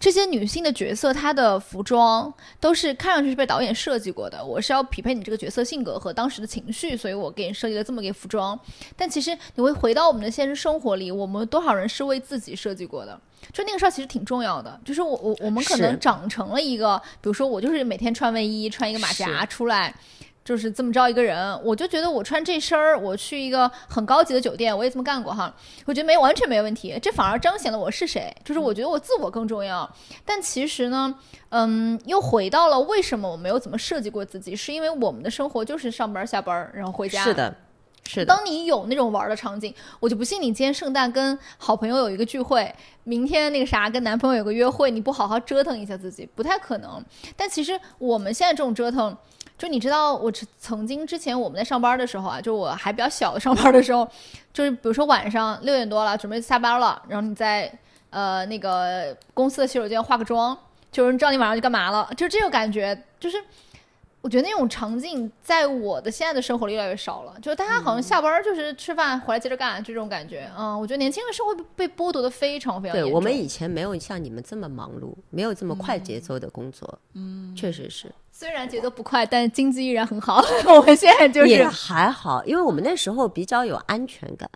这些女性的角色，她的服装都是看上去是被导演设计过的。我是要匹配你这个角色性格和当时的情绪，所以我给你设计了这么一个服装。但其实你会回到我们的现实生活里，我们多少人是为自己设计过的？就那个事儿其实挺重要的，就是我我我们可能长成了一个，比如说我就是每天穿卫衣，穿一个马甲出来。就是这么着一个人，我就觉得我穿这身儿，我去一个很高级的酒店，我也这么干过哈，我觉得没完全没问题，这反而彰显了我是谁，就是我觉得我自我更重要。但其实呢，嗯，又回到了为什么我没有怎么设计过自己，是因为我们的生活就是上班下班，然后回家。是。的，是的，当你有那种玩的场景，我就不信你今天圣诞跟好朋友有一个聚会，明天那个啥跟男朋友有个约会，你不好好折腾一下自己，不太可能。但其实我们现在这种折腾，就你知道，我曾经之前我们在上班的时候啊，就我还比较小的上班的时候，就是比如说晚上六点多了，准备下班了，然后你在呃那个公司的洗手间化个妆，就是知道你晚上去干嘛了，就这种感觉，就是我觉得那种场景在我的现在的生活里越来越少了，就是大家好像下班儿就是吃饭回来接着干，就这种感觉。嗯，我觉得年轻人生活被被剥夺的非常非常。对我们以前没有像你们这么忙碌，没有这么快节奏的工作，嗯，确实是。虽然节奏不快，但经济依然很好。我们现在就是也是还好，因为我们那时候比较有安全感，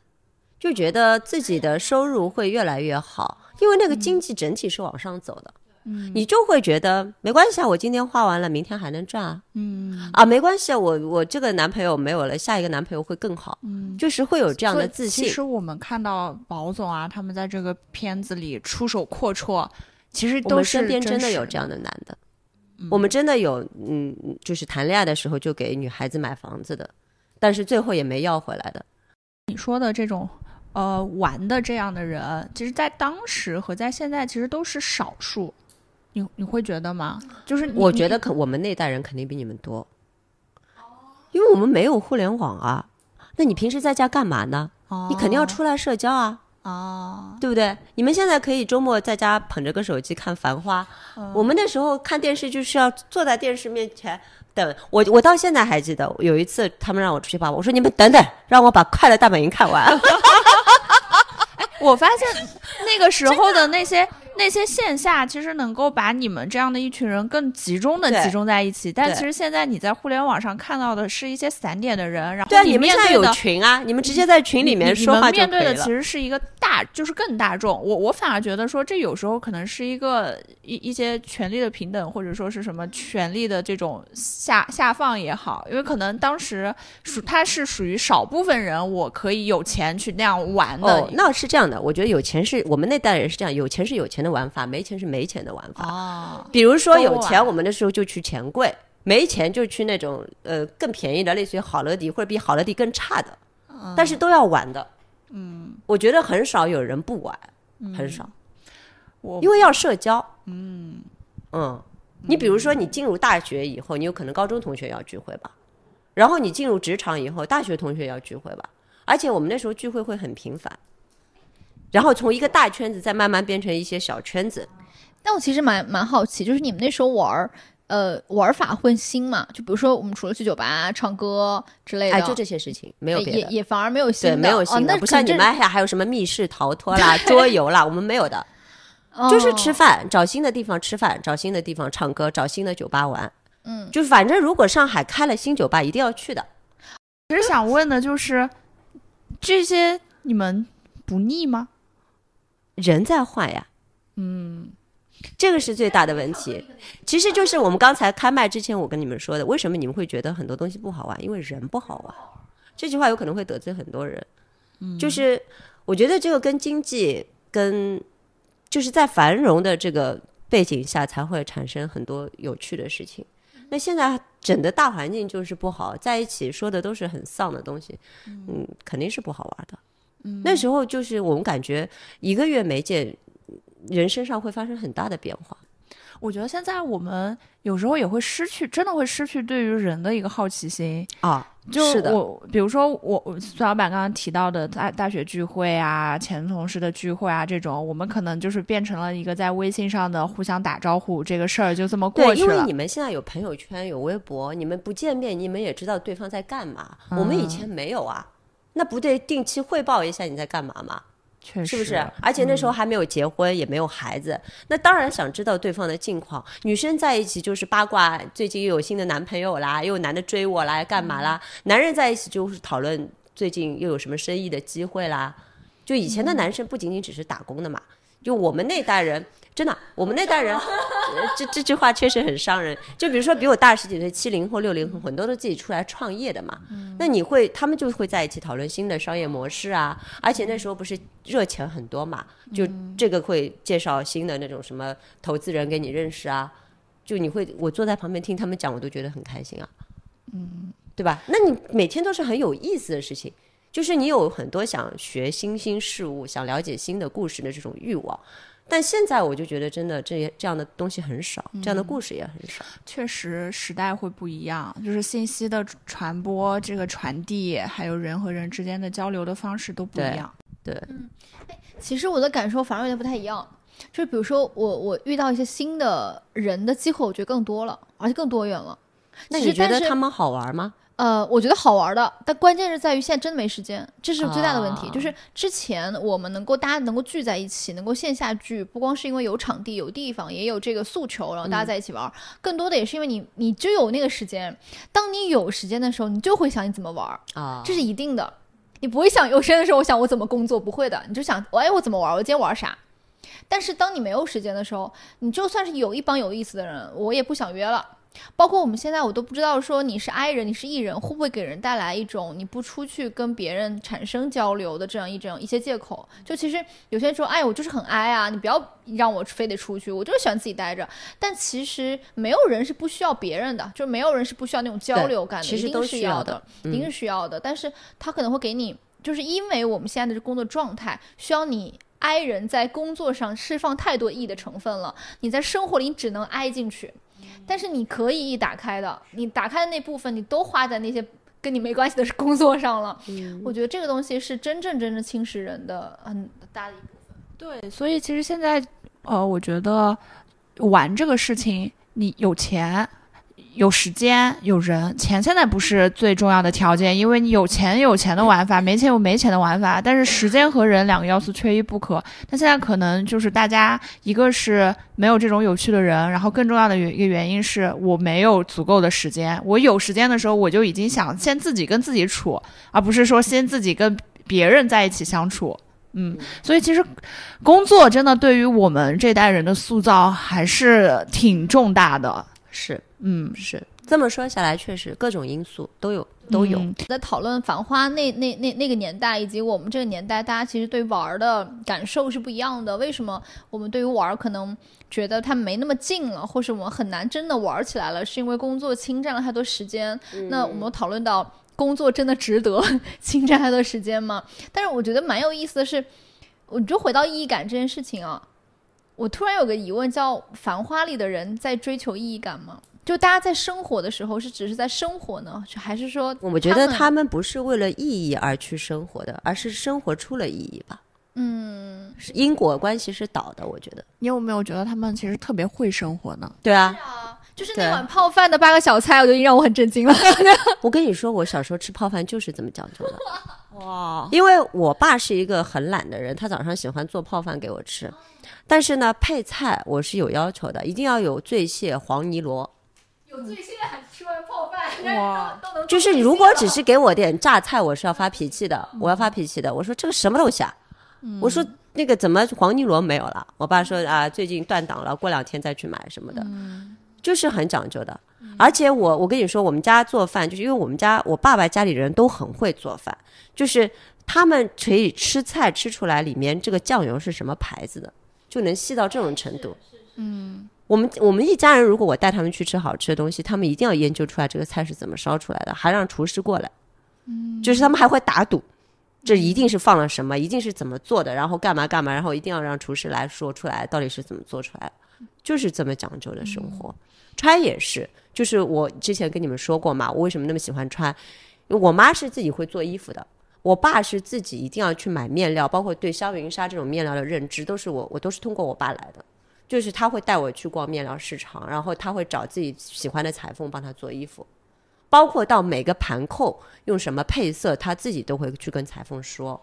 就觉得自己的收入会越来越好，因为那个经济整体是往上走的。嗯，你就会觉得没关系啊，我今天花完了，明天还能赚啊。嗯，啊，没关系啊，我我这个男朋友没有了，下一个男朋友会更好。嗯，就是会有这样的自信。其实我们看到宝总啊，他们在这个片子里出手阔绰，其实我们都是身边真的有这样的男的，我们真的有，嗯，就是谈恋爱的时候就给女孩子买房子的，但是最后也没要回来的。你说的这种呃玩的这样的人，其实在当时和在现在其实都是少数。你你会觉得吗？就是我觉得可我们那代人肯定比你们多，因为我们没有互联网啊。那你平时在家干嘛呢？你肯定要出来社交啊，哦，对不对？你们现在可以周末在家捧着个手机看《繁花》，我们那时候看电视就是要坐在电视面前等。我我到现在还记得，有一次他们让我出去跑，我说你们等等，让我把《快乐大本营》看完。哎我发现那个时候的那些那些线下，其实能够把你们这样的一群人更集中的集中在一起。但其实现在你在互联网上看到的是一些散点的人，然后对啊，你们现在有的群啊，你们直接在群里面说话你们面对的。其实是一个大，就是更大众。我我反而觉得说，这有时候可能是一个一一些权利的平等，或者说是什么权利的这种下下放也好，因为可能当时属它是属于少部分人，我可以有钱去那样玩的。哦，那是这样的，我觉得有钱是我们那代人是这样，有钱是有钱的玩法，没钱是没钱的玩法。哦，比如说有钱，我们那时候就去钱柜；没钱就去那种呃更便宜的，类似于好乐迪或者比好乐迪更差的，但是都要玩的。嗯，我觉得很少有人不玩，很少，我因为要社交。嗯。嗯，你比如说你进入大学以后，你有可能高中同学要聚会吧，然后你进入职场以后，大学同学要聚会吧，而且我们那时候聚会会很频繁。然后从一个大圈子再慢慢变成一些小圈子，但我其实蛮蛮好奇，就是你们那时候玩儿，呃，玩法混新嘛？就比如说我们除了去酒吧唱歌之类的，哎，就这些事情，没有别的。也也反而没有新对，的，没有新的，哦、不像你们还还有什么密室逃脱啦、桌游啦，我们没有的，就是吃哦饭，找新的地方吃饭，找新的地方唱歌，找新的酒吧玩。嗯，就反正如果上海开了新酒吧，一定要去的。其实想问的就是，这些你们不腻吗？人在换呀，嗯，这个是最大的问题。其实就是我们刚才开麦之前，我跟你们说的，为什么你们会觉得很多东西不好玩？因为人不好玩。这句话有可能会得罪很多人。嗯，就是我觉得这个跟经济跟就是在繁荣的这个背景下，才会产生很多有趣的事情。那现在整个大环境就是不好，在一起说的都是很丧的东西，嗯，肯定是不好玩的。那时候就是我们感觉一个月没见，人身上会发生很大的变化。我觉得现在我们有时候也会失去，真的会失去对于人的一个好奇心。啊，就是，我，比如说我，我孙老板刚刚提到的大大学聚会啊、前同事的聚会啊这种，我们可能就是变成了一个在微信上的互相打招呼，这个事儿就这么过，去了因为你。们现在有朋友圈、有微博，你们不见面，你们也知道对方在干嘛。我们以前没有啊，那不得定期汇报一下你在干嘛吗？确实，是不是？而且那时候还没有结婚，也没有孩子，那当然想知道对方的近况。女生在一起就是八卦，最近又有新的男朋友啦，又有男的追我啦，干嘛啦？男人在一起就是讨论最近又有什么生意的机会啦。就以前的男生不仅仅只是打工的嘛，就我们那代人。真的，我们那代人，呃这这句话确实很伤人。就比如说比我大十几岁，七零后、六零后，很多都自己出来创业的嘛。那你会，他们就会在一起讨论新的商业模式啊。而且那时候不是热钱很多嘛，就这个会介绍新的那种什么投资人给你认识啊。就你会，我坐在旁边听他们讲，我都觉得很开心啊。嗯，对吧？那你每天都是很有意思的事情，就是你有很多想学新兴事物、想了解新的故事的这种欲望。但现在我就觉得，真的这这样的东西很少，这样的故事也很少。确实时代会不一样，就是信息的传播、这个传递，还有人和人之间的交流的方式都不一样对样。对，其实我的感受反而有点不太一样，就是比如说我我遇到一些新的人的机会，我觉得更多了，而且更多元了。那你觉得他们好玩吗？呃，我觉得好玩的，但关键是在于现在真的没时间，这是最大的问题。啊就是之前我们能够大家能够聚在一起，能够线下聚，不光是因为有场地、有地方，也有这个诉求，然后大家在一起玩儿，更多的也是因为你你就有那个时间。当你有时间的时候，你就会想你怎么玩儿，啊，这是一定的。你不会想有时间的时候，我想我怎么工作，不会的，你就想，哎，我怎么玩儿？我今天玩啥？但是当你没有时间的时候，你就算是有一帮有意思的人，我也不想约了。包括我们现在，我都不知道说你是 I 人，你是 E 人，会不会给人带来一种你不出去跟别人产生交流的这样一种一些借口？就其实有些人说，哎，我就是很 I 啊，你不要让我非得出去，我就是喜欢自己待着。但其实没有人是不需要别人的，就没有人是不需要那种交流感的，其实一定是都需要的的，一定是需要的。但是他可能会给你，就是因为我们现在的工作状态需要你。I 人在工作上释放太多 E 的成分了，你在生活里你只能 I 进去，但是你可以一打开的，你打开的那部分你都花在那些跟你没关系的 工作上了。我觉得这个东西是真正真正侵蚀人的很大的一部分。对，所以其实现在，呃，我觉得玩这个事情，你有钱。有时间有人，钱现在不是最重要的条件，因为你有钱有钱的玩法，没钱有没钱的玩法。但是时间和人两个要素缺一不可。那现在可能就是大家一个是没有这种有趣的人，然后更重要的一个原因是我没有足够的时间。我有时间的时候，我就已经想先自己跟自己处，而不是说先自己跟别人在一起相处。嗯，所以其实工作真的对于我们这代人的塑造还是挺重大的。是嗯，是这么说下来，确实各种因素都有都有。嗯在讨论《繁花》那那那那个年代，以及我们这个年代，大家其实对玩儿的感受是不一样的。为什么我们对于玩儿可能觉得它没那么近了，或是我们很难真的玩儿起来了？是因为工作侵占了太多时间。那我们讨论到工作真的值得 侵占太多时间吗？但是我觉得蛮有意思的是，我就回到意义感这件事情啊，我突然有个疑问，叫《繁花》里的人在追求意义感吗？就大家在生活的时候，是只是在生活呢，还是说我觉得他们不是为了意义而去生活的，而是生活出了意义吧。嗯，是因果关系是倒的，我觉得。你有没有觉得他们其实特别会生活呢？对啊，就是那碗泡饭的八个小菜，我就已经让我很震惊了。我跟你说，我小时候吃泡饭就是这么讲究的。哇，因为我爸是一个很懒的人，他早上喜欢做泡饭给我吃，但是呢，配菜我是有要求的，一定要有醉蟹、黄泥螺。有醉蟹还吃完泡饭，哇都能就是如果只是给我点榨菜，我是要发脾气的，我要发脾气的。我说这个什么东西啊？我说那个怎么黄泥螺没有了？我爸说啊，最近断档了，过两天再去买什么的，就是很讲究的。而且我我跟你说，我们家做饭，就是因为我们家我爸爸家里人都很会做饭，就是他们可以吃菜吃出来里面这个酱油是什么牌子的，就能细到这种程度。嗯，我们我们一家人，如果我带他们去吃好吃的东西，他们一定要研究出来这个菜是怎么烧出来的，还让厨师过来。嗯，就是他们还会打赌。这一定是放了什么，一定是怎么做的，然后干嘛干嘛，然后一定要让厨师来说出来到底是怎么做出来的，就是这么讲究的生活。穿也是，就是我之前跟你们说过嘛，我为什么那么喜欢穿？因为我妈是自己会做衣服的，我爸是自己一定要去买面料，包括对香云纱这种面料的认知，都是我我都是通过我爸来的。就是他会带我去逛面料市场，然后他会找自己喜欢的裁缝帮他做衣服，包括到每个盘扣用什么配色，他自己都会去跟裁缝说。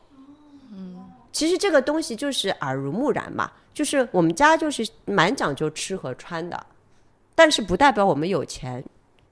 嗯，其实这个东西就是耳濡目染嘛，就是我们家就是蛮讲究吃和穿的，但是不代表我们有钱，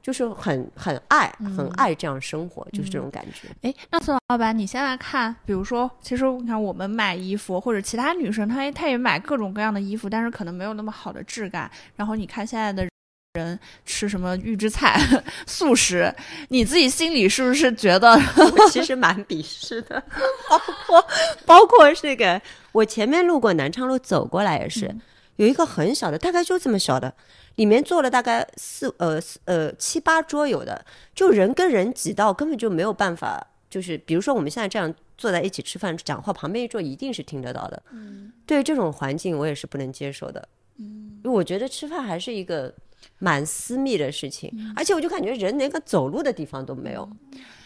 就是很很爱很爱这样生活，就是这种感觉。哎，那孙老板，你现在看，比如说，其实你看我们买衣服，或者其他女生，她也她也买各种各样的衣服，但是可能没有那么好的质感。然后你看现在的人吃什么预制菜、素食，你自己心里是不是觉得？我其实蛮鄙视的，包括包括这个，我前面路过南昌路走过来也是，有一个很小的，大概就这么小的，里面坐了大概四呃四呃七八桌有的，就人跟人挤到根本就没有办法，就是比如说我们现在这样坐在一起吃饭讲话，旁边一桌一定是听得到的。嗯，对这种环境我也是不能接受的。嗯，因为我觉得吃饭还是一个蛮私密的事情，而且我就感觉人连个走路的地方都没有。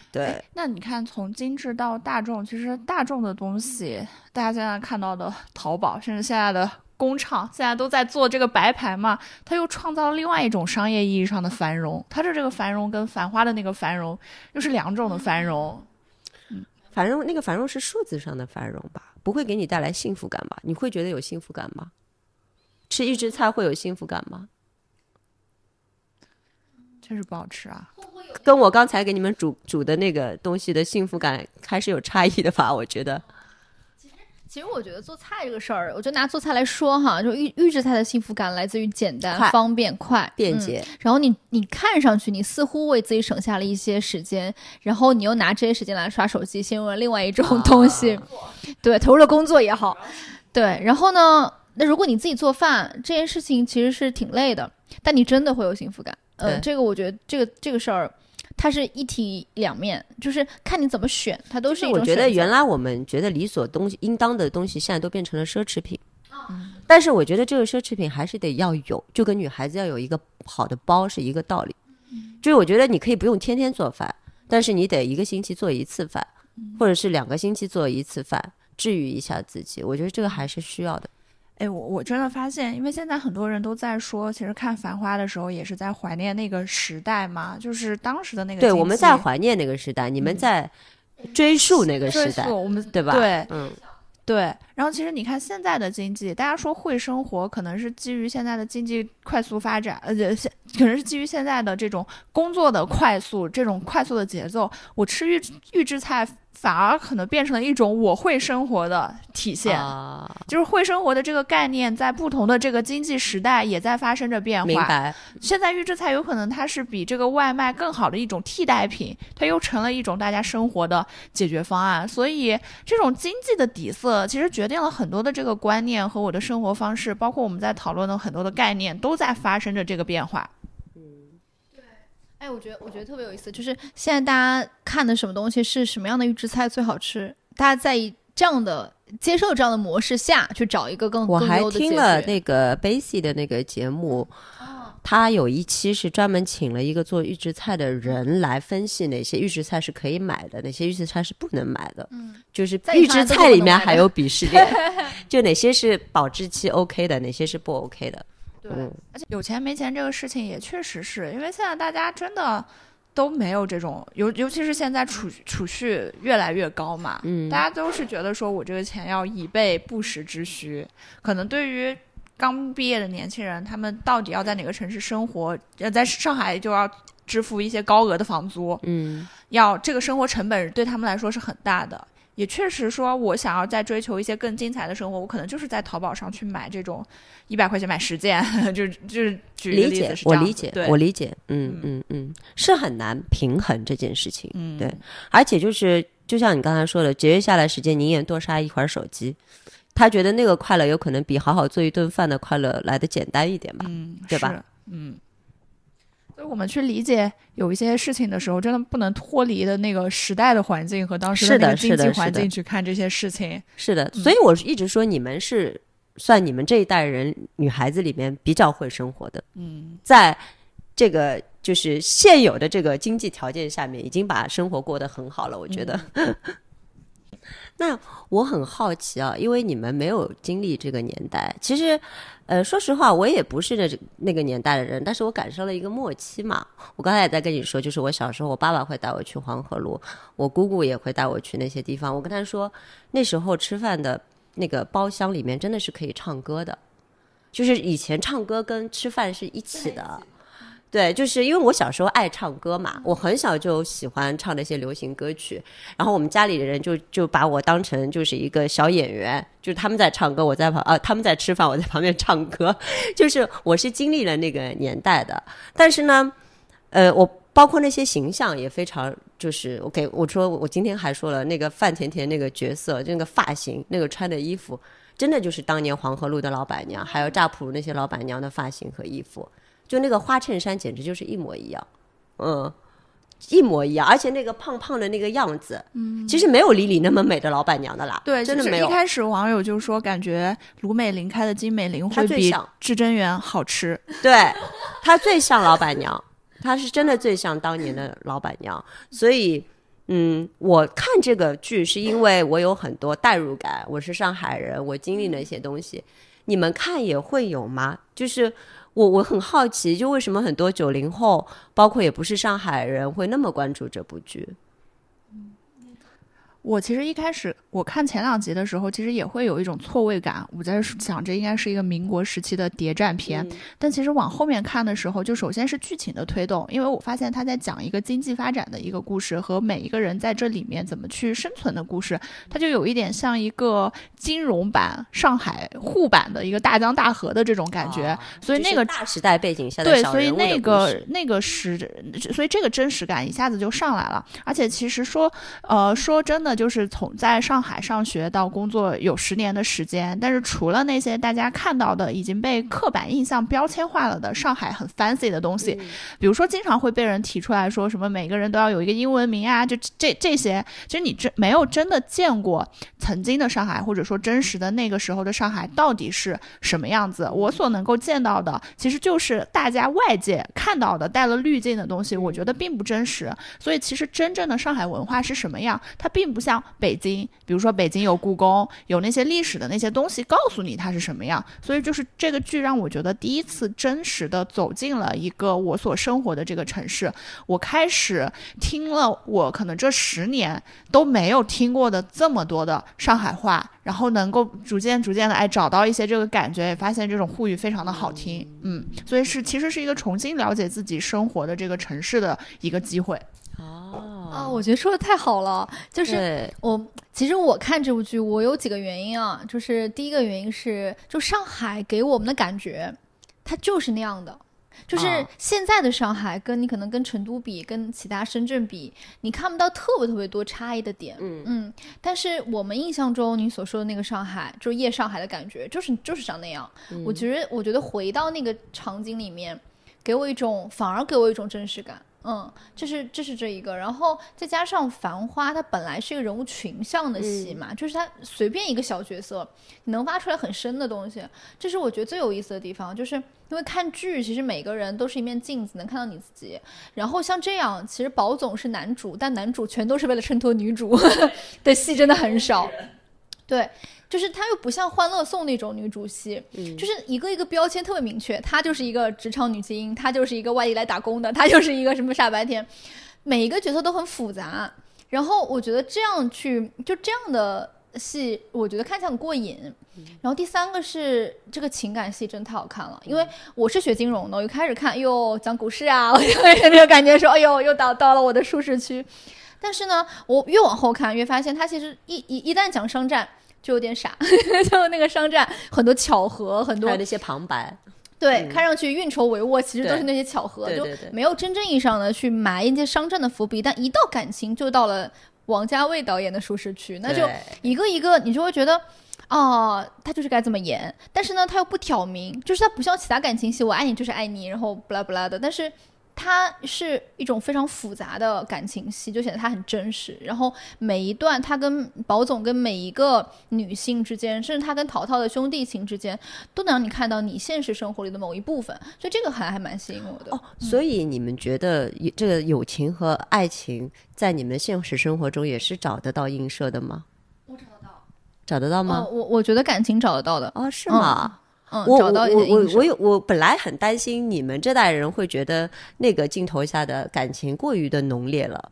对，那你看，从精致到大众，其实大众的东西，大家现在看到的淘宝，甚至现在的工厂，现在都在做这个白牌嘛，它又创造了另外一种商业意义上的繁荣。它的这个繁荣跟繁花的那个繁荣又是两种的繁荣。繁荣那个繁荣是数字上的繁荣吧，不会给你带来幸福感吧？你会觉得有幸福感吗？吃预制菜会有幸福感吗？确实不好吃啊。跟我刚才给你们煮煮的那个东西的幸福感还是有差异的吧？我觉得。其实我觉得做菜这个事儿，我就拿做菜来说哈，就预预制菜的幸福感来自于简单、方便、快、嗯便捷然后你你看上去你似乎为自己省下了一些时间，然后你又拿这些时间来刷手机，陷入了另外一种东西，对，投入了工作也好，对。然后呢，那如果你自己做饭这件事情其实是挺累的，但你真的会有幸福感。嗯、对这个我觉得这个这个事儿。它是一体两面，就是看你怎么选，它都是一种我觉得原来我们觉得理所东西应当的东西，现在都变成了奢侈品。但是我觉得这个奢侈品还是得要有，就跟女孩子要有一个好的包是一个道理。就是我觉得你可以不用天天做饭，但是你得一个星期做一次饭，或者是两个星期做一次饭，治愈一下自己。我觉得这个还是需要的。哎，我我真的发现，因为现在很多人都在说，其实看《繁花》的时候也是在怀念那个时代嘛，就是当时的那个对，我们在怀念那个时代，你们在追溯那个时代，追溯我们对吧？对，嗯，对，然后其实你看现在的经济，大家说会生活，可能是基于现在的经济快速发展，呃，现可能是基于现在的这种工作的快速，这种快速的节奏。我吃预预制菜，反而可能变成了一种我会生活的体现。啊，就是会生活的这个概念，在不同的这个经济时代也在发生着变化。明白。现在预制菜有可能它是比这个外卖更好的一种替代品，它又成了一种大家生活的解决方案。所以这种经济的底色，其实决定了很多的这个观念和我的生活方式，包括我们在讨论的很多的概念，都在发生着这个变化。哎，我觉得我觉得特别有意思，就是现在大家看的什么东西是什么样的预制菜最好吃，大家在以这样的接受这样的模式下去找一个更我还听了那个 Bacy 的那个节目，哦他有一期是专门请了一个做预制菜的人来分析哪些预制菜是可以买的，哪些预制菜是不能买的。嗯，就是预制菜里面还有鄙视链，就哪些是保质期 OK 的，哪些是不 OK 的。对嗯，而且有钱没钱这个事情也确实是因为现在大家真的都没有这种，尤尤其是现在储储蓄越来越高嘛，嗯大家都是觉得说我这个钱要以备不时之需。可能对于刚毕业的年轻人，他们到底要在哪个城市生活？呃，在上海就要支付一些高额的房租，嗯，要这个生活成本对他们来说是很大的。也确实说，我想要再追求一些更精彩的生活，我可能就是在淘宝上去买这种一百块钱买十件，就是就是理解例子是，这样我理解，我理解。嗯嗯嗯，是很难平衡这件事情。嗯对而且就是，就像你刚才说的，节约下来时间，宁愿多刷一会儿手机。他觉得那个快乐有可能比好好做一顿饭的快乐来的简单一点吧？嗯，对吧？嗯，所以我们去理解有一些事情的时候，真的不能脱离的那个时代的环境和当时的那个经济环境去看这些事情。是的，嗯所以我一直说你们是算你们这一代人女孩子里面比较会生活的，嗯，在这个就是现有的这个经济条件下面，已经把生活过得很好了。我觉得。那我很好奇啊，因为你们没有经历这个年代。其实，呃，说实话，我也不是那那个年代的人，但是我赶上了一个末期嘛。我刚才也在跟你说，就是我小时候，我爸爸会带我去黄河路，我姑姑也会带我去那些地方。我跟他说，那时候吃饭的那个包厢里面真的是可以唱歌的，就是以前唱歌跟吃饭是一起的。对，就是因为我小时候爱唱歌嘛，我很小就喜欢唱那些流行歌曲，然后我们家里的人就就把我当成就是一个小演员，就是他们在唱歌，我在旁啊，他们在吃饭，我在旁边唱歌，就是我是经历了那个年代的，但是呢，呃，我包括那些形象也非常，就是我给我说，我今天还说了那个范甜甜那个角色，那个发型，那个穿的衣服，真的就是当年黄河路的老板娘，还有乍浦那些老板娘的发型和衣服。就那个花衬衫简直就是一模一样，嗯，一模一样，而且那个胖胖的那个样子，嗯，其实没有李李那么美的老板娘的啦，对，真的没有。一开始网友就说，感觉卢美玲开的金美玲会比至臻园好吃。对，她最像老板娘，她是真的最像当年的老板娘，所以，嗯，我看这个剧是因为我有很多代入感，我是上海人，我经历了一些东西。你们看也会有吗？就是我我很好奇，就为什么很多九零后，包括也不是上海人，会那么关注这部剧？我其实一开始我看前两集的时候，其实也会有一种错位感。我在想，这应该是一个民国时期的谍战片。但其实往后面看的时候，就首先是剧情的推动，因为我发现他在讲一个经济发展的一个故事和每一个人在这里面怎么去生存的故事，它就有一点像一个金融版上海沪版的一个大江大河的这种感觉。所以那个大时代背景下的对，所以那个那个时，所以这个真实感一下子就上来了。而且其实说，呃，说真的。就是从在上海上学到工作有十年的时间，但是除了那些大家看到的已经被刻板印象标签化了的上海很 fancy 的东西，比如说经常会被人提出来说什么每个人都要有一个英文名啊，就这这些，其实你真没有真的见过曾经的上海，或者说真实的那个时候的上海到底是什么样子。我所能够见到的，其实就是大家外界看到的带了滤镜的东西，我觉得并不真实。所以其实真正的上海文化是什么样，它并不。像北京，比如说北京有故宫，有那些历史的那些东西，告诉你它是什么样。所以就是这个剧让我觉得第一次真实的走进了一个我所生活的这个城市。我开始听了我可能这十年都没有听过的这么多的上海话，然后能够逐渐逐渐的哎找到一些这个感觉，也发现这种沪语非常的好听。嗯，所以是其实是一个重新了解自己生活的这个城市的一个机会。哦啊，我觉得说的太好了。就是我其实我看这部剧，我有几个原因啊。就是第一个原因是，就上海给我们的感觉，它就是那样的。就是现在的上海，跟你可能跟成都比，跟其他深圳比，你看不到特别特别多差异的点。嗯嗯。但是我们印象中你所说的那个上海，就是夜上海的感觉，就是就是长那样。我觉得，我觉得回到那个场景里面，给我一种反而给我一种真实感。嗯，这是这是这一个，然后再加上《繁花》，它本来是一个人物群像的戏嘛，就是它随便一个小角色，你能挖出来很深的东西，这是我觉得最有意思的地方。就是因为看剧，其实每个人都是一面镜子，能看到你自己。然后像这样，其实宝总是男主，但男主全都是为了衬托女主 的戏，真的很少。对。就是她又不像《欢乐颂》那种女主戏，就是一个一个标签特别明确，她就是一个职场女精英，她就是一个外地来打工的，她就是一个什么傻白甜，每一个角色都很复杂。然后我觉得这样去就这样的戏，我觉得看起来很过瘾。然后第三个是这个情感戏真太好看了，因为我是学金融的，我一开始看，哎呦讲股市啊，我就那个感觉说，哎呦又到到了我的舒适区。但是呢，我越往后看越发现，他其实一一一旦讲商战。就有点傻，就那个商战很多巧合，很多还有那些旁白，对，看上去运筹帷幄，其实都是那些巧合，就没有真正意义上的去埋一些商战的伏笔。但一到感情，就到了王家卫导演的舒适区，那就一个一个，你就会觉得，哦，他就是该这么演。但是呢，他又不挑明，就是他不像其他感情戏，我爱你就是爱你，然后不拉不拉的。但是。它是一种非常复杂的感情戏，就显得它很真实。然后每一段，他跟宝总跟每一个女性之间，甚至他跟淘淘的兄弟情之间，都能让你看到你现实生活里的某一部分。所以这个还还蛮吸引我的。哦，所以你们觉得这个友情和爱情在你们现实生活中也是找得到映射的吗？我找得到，找得到吗？我我觉得感情找得到的。哦，是吗？嗯，我找到我我我有我本来很担心你们这代人会觉得那个镜头下的感情过于的浓烈了。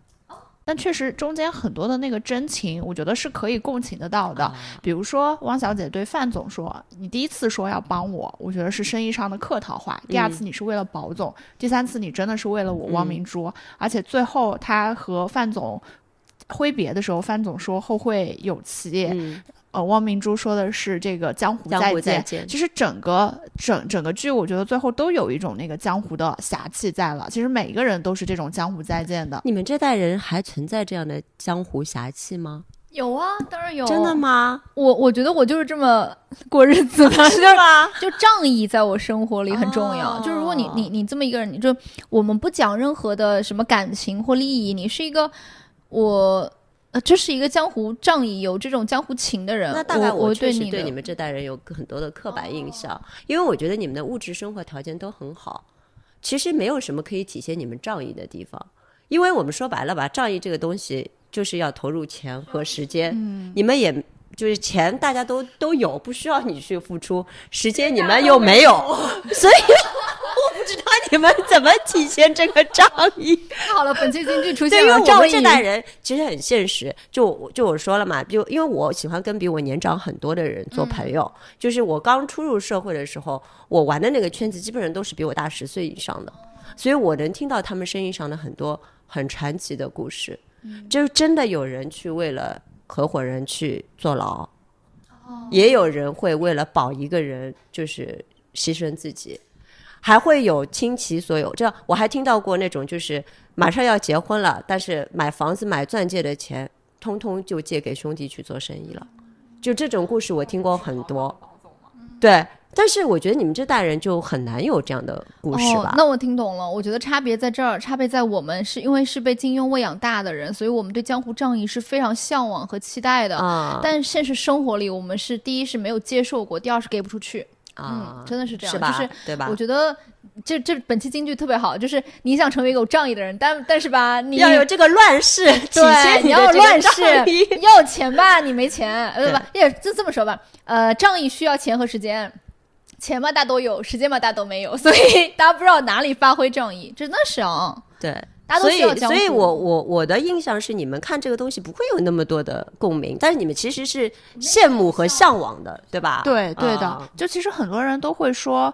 但确实中间很多的那个真情，我觉得是可以共情得到的。比如说汪小姐对范总说：“你第一次说要帮我，我觉得是生意上的客套话；第二次你是为了保总，第三次你真的是为了我汪明珠。而且最后他和范总挥别的时候，范总说后会有期。”呃，汪明珠说的是这个江湖再见。其实整个整整个剧，我觉得最后都有一种那个江湖的侠气在了。其实每个人都是这种江湖再见的。你们这代人还存在这样的江湖侠气吗？有啊，当然有。真的吗？我我觉得我就是这么过日子 的，是吧？就仗义在我生活里很重要。就如果你你你这么一个人，你就我们不讲任何的什么感情或利益，你是一个我。呃，这是一个江湖仗义、有这种江湖情的人。那大概我确实对你们这代人有很多的刻板印象，因为我觉得你们的物质生活条件都很好，其实没有什么可以体现你们仗义的地方。因为我们说白了吧，仗义这个东西就是要投入钱和时间，嗯你们也就是钱大家都都有，不需要你去付出，时间你们又没有，所以 我不知道你们怎么体现这个仗义。好了，本期京剧出现了仗义们这代人其实很现实，就我就我说了嘛，就因为我喜欢跟比我年长很多的人做朋友，就是我刚初入社会的时候，我玩的那个圈子基本上都是比我大十岁以上的，所以我能听到他们生意上的很多很传奇的故事，就真的有人去为了合伙人去坐牢，也有人会为了保一个人就是牺牲自己。还会有倾其所有，这我还听到过那种，就是马上要结婚了，但是买房子、买钻戒的钱，通通就借给兄弟去做生意了。就这种故事我听过很多，对。但是我觉得你们这代人就很难有这样的故事吧？哦，那我听懂了。我觉得差别在这儿，差别在我们是因为是被金庸喂养大的人，所以我们对江湖仗义是非常向往和期待的。啊但现实生活里，我们是第一是没有接受过，第二是给不出去。啊嗯，，真的是这样，是吧？就是对吧？我觉得这这本期京剧特别好，就是你想成为一个有仗义的人，但但是吧，你要有这个乱世 体对，现你要乱世义，要有钱吧，你没钱，呃不，也就这么说吧，呃，仗义需要钱和时间。钱嘛，大都有；时间嘛，大都没有，所以大家不知道哪里发挥正义，真的是啊。对。大家都需要所以。所以我我我的印象是，你们看这个东西不会有那么多的共鸣，但是你们其实是羡慕和向往的，对吧？对对的，啊就其实很多人都会说，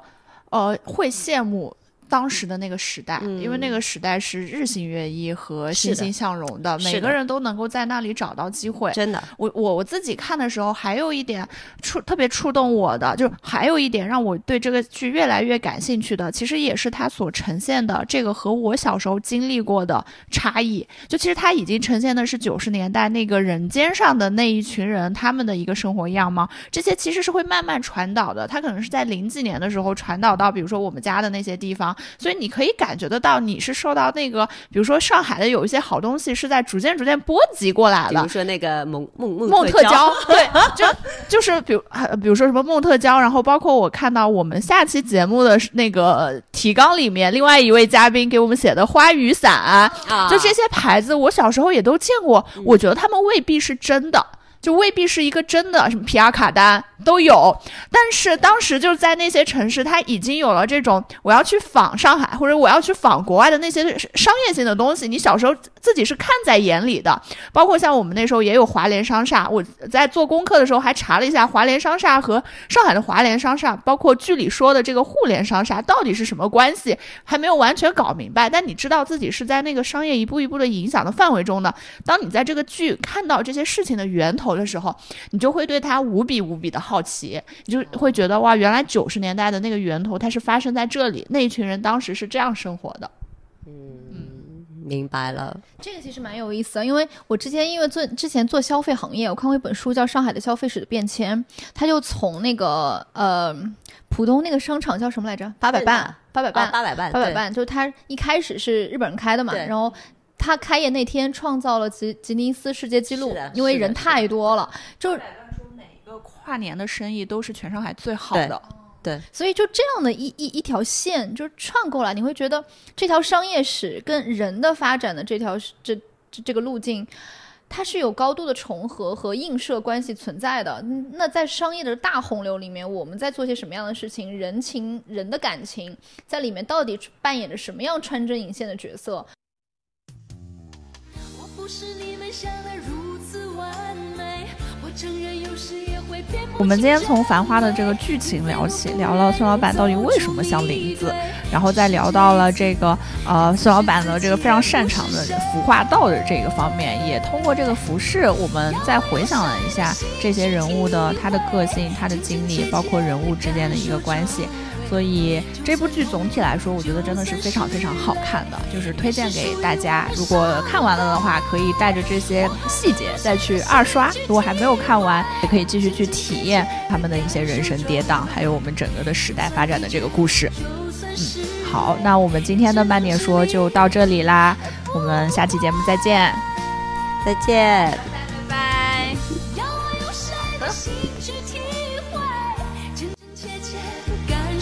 呃，会羡慕当时的那个时代，因为那个时代是日新月异和欣欣向荣的，的每个人都能够在那里找到机会。真的，我我我自己看的时候，还有一点触特别触动我的，就是还有一点让我对这个剧越来越感兴趣的，其实也是它所呈现的这个和我小时候经历过的差异。就其实它已经呈现的是九十年代那个人间上的那一群人他们的一个生活样貌，这些其实是会慢慢传导的。它可能是在零几年的时候传导到，比如说我们家的那些地方，所以你可以感觉得到你是受到那个，比如说上海的有一些好东西是在逐渐逐渐波及过来的比如。说那个蒙蒙蒙孟特特娇，对，就就是比如呃比如说什么孟特娇，然后包括我看到我们下期节目的那个提纲里面，另外一位嘉宾给我们写的花雨伞，啊就这些牌子，我小时候也都见过，我觉得他们未必是真的。就未必是一个真的什么皮亚卡丹都有，但是当时就是在那些城市，它已经有了这种我要去仿上海或者我要去仿国外的那些商业性的东西，你小时候自己是看在眼里的。包括像我们那时候也有华联商厦，我在做功课的时候还查了一下华联商厦和上海的华联商厦，包括剧里说的这个互联商厦到底是什么关系，还没有完全搞明白。但你知道自己是在那个商业一步一步的影响的范围中的。当你在这个剧看到这些事情的源头的时候，你就会对它无比无比的好奇，你就会觉得哇，原来九十年代的那个源头它是发生在这里，那一群人当时是这样生活的。嗯明白了，这个其实蛮有意思的，因为我之前因为做之前做消费行业，我看过一本书叫《上海的消费史的变迁》，它就从那个呃浦东那个商场叫什么来着？八百伴，八百啊伴，八百万，对，八百伴，就是它一开始是日本人开的嘛，然后。他开业那天创造了吉吉尼斯世界纪录，因为人太多了，就一个跨年的生意都是全上海最好的。对，所以就这样的一一一条线，就是串过来，你会觉得这条商业史跟人的发展的这条这这这个路径，它是有高度的重合和映射关系存在的。嗯那在商业的大洪流里面，我们在做些什么样的事情？人情人的感情在里面到底扮演着什么样穿针引线的角色？我不是你们想的如此完美，我承认有时也会我们今天从《繁花》的这个剧情聊起，聊了孙老板到底为什么像林子，然后再聊到了这个呃孙老板的这个非常擅长的服化道的这个方面，也通过这个服饰，我们再回想了一下这些人物的他的个性、他的经历，包括人物之间的一个关系。所以这部剧总体来说，我觉得真的是非常非常好看的，就是推荐给大家。如果看完了的话，可以带着这些细节再去二刷；如果还没有看完，也可以继续去体验他们的一些人生跌宕，还有我们整个的时代发展的这个故事。嗯，好，那我们今天的慢点说就到这里啦，我们下期节目再见。再见。拜。要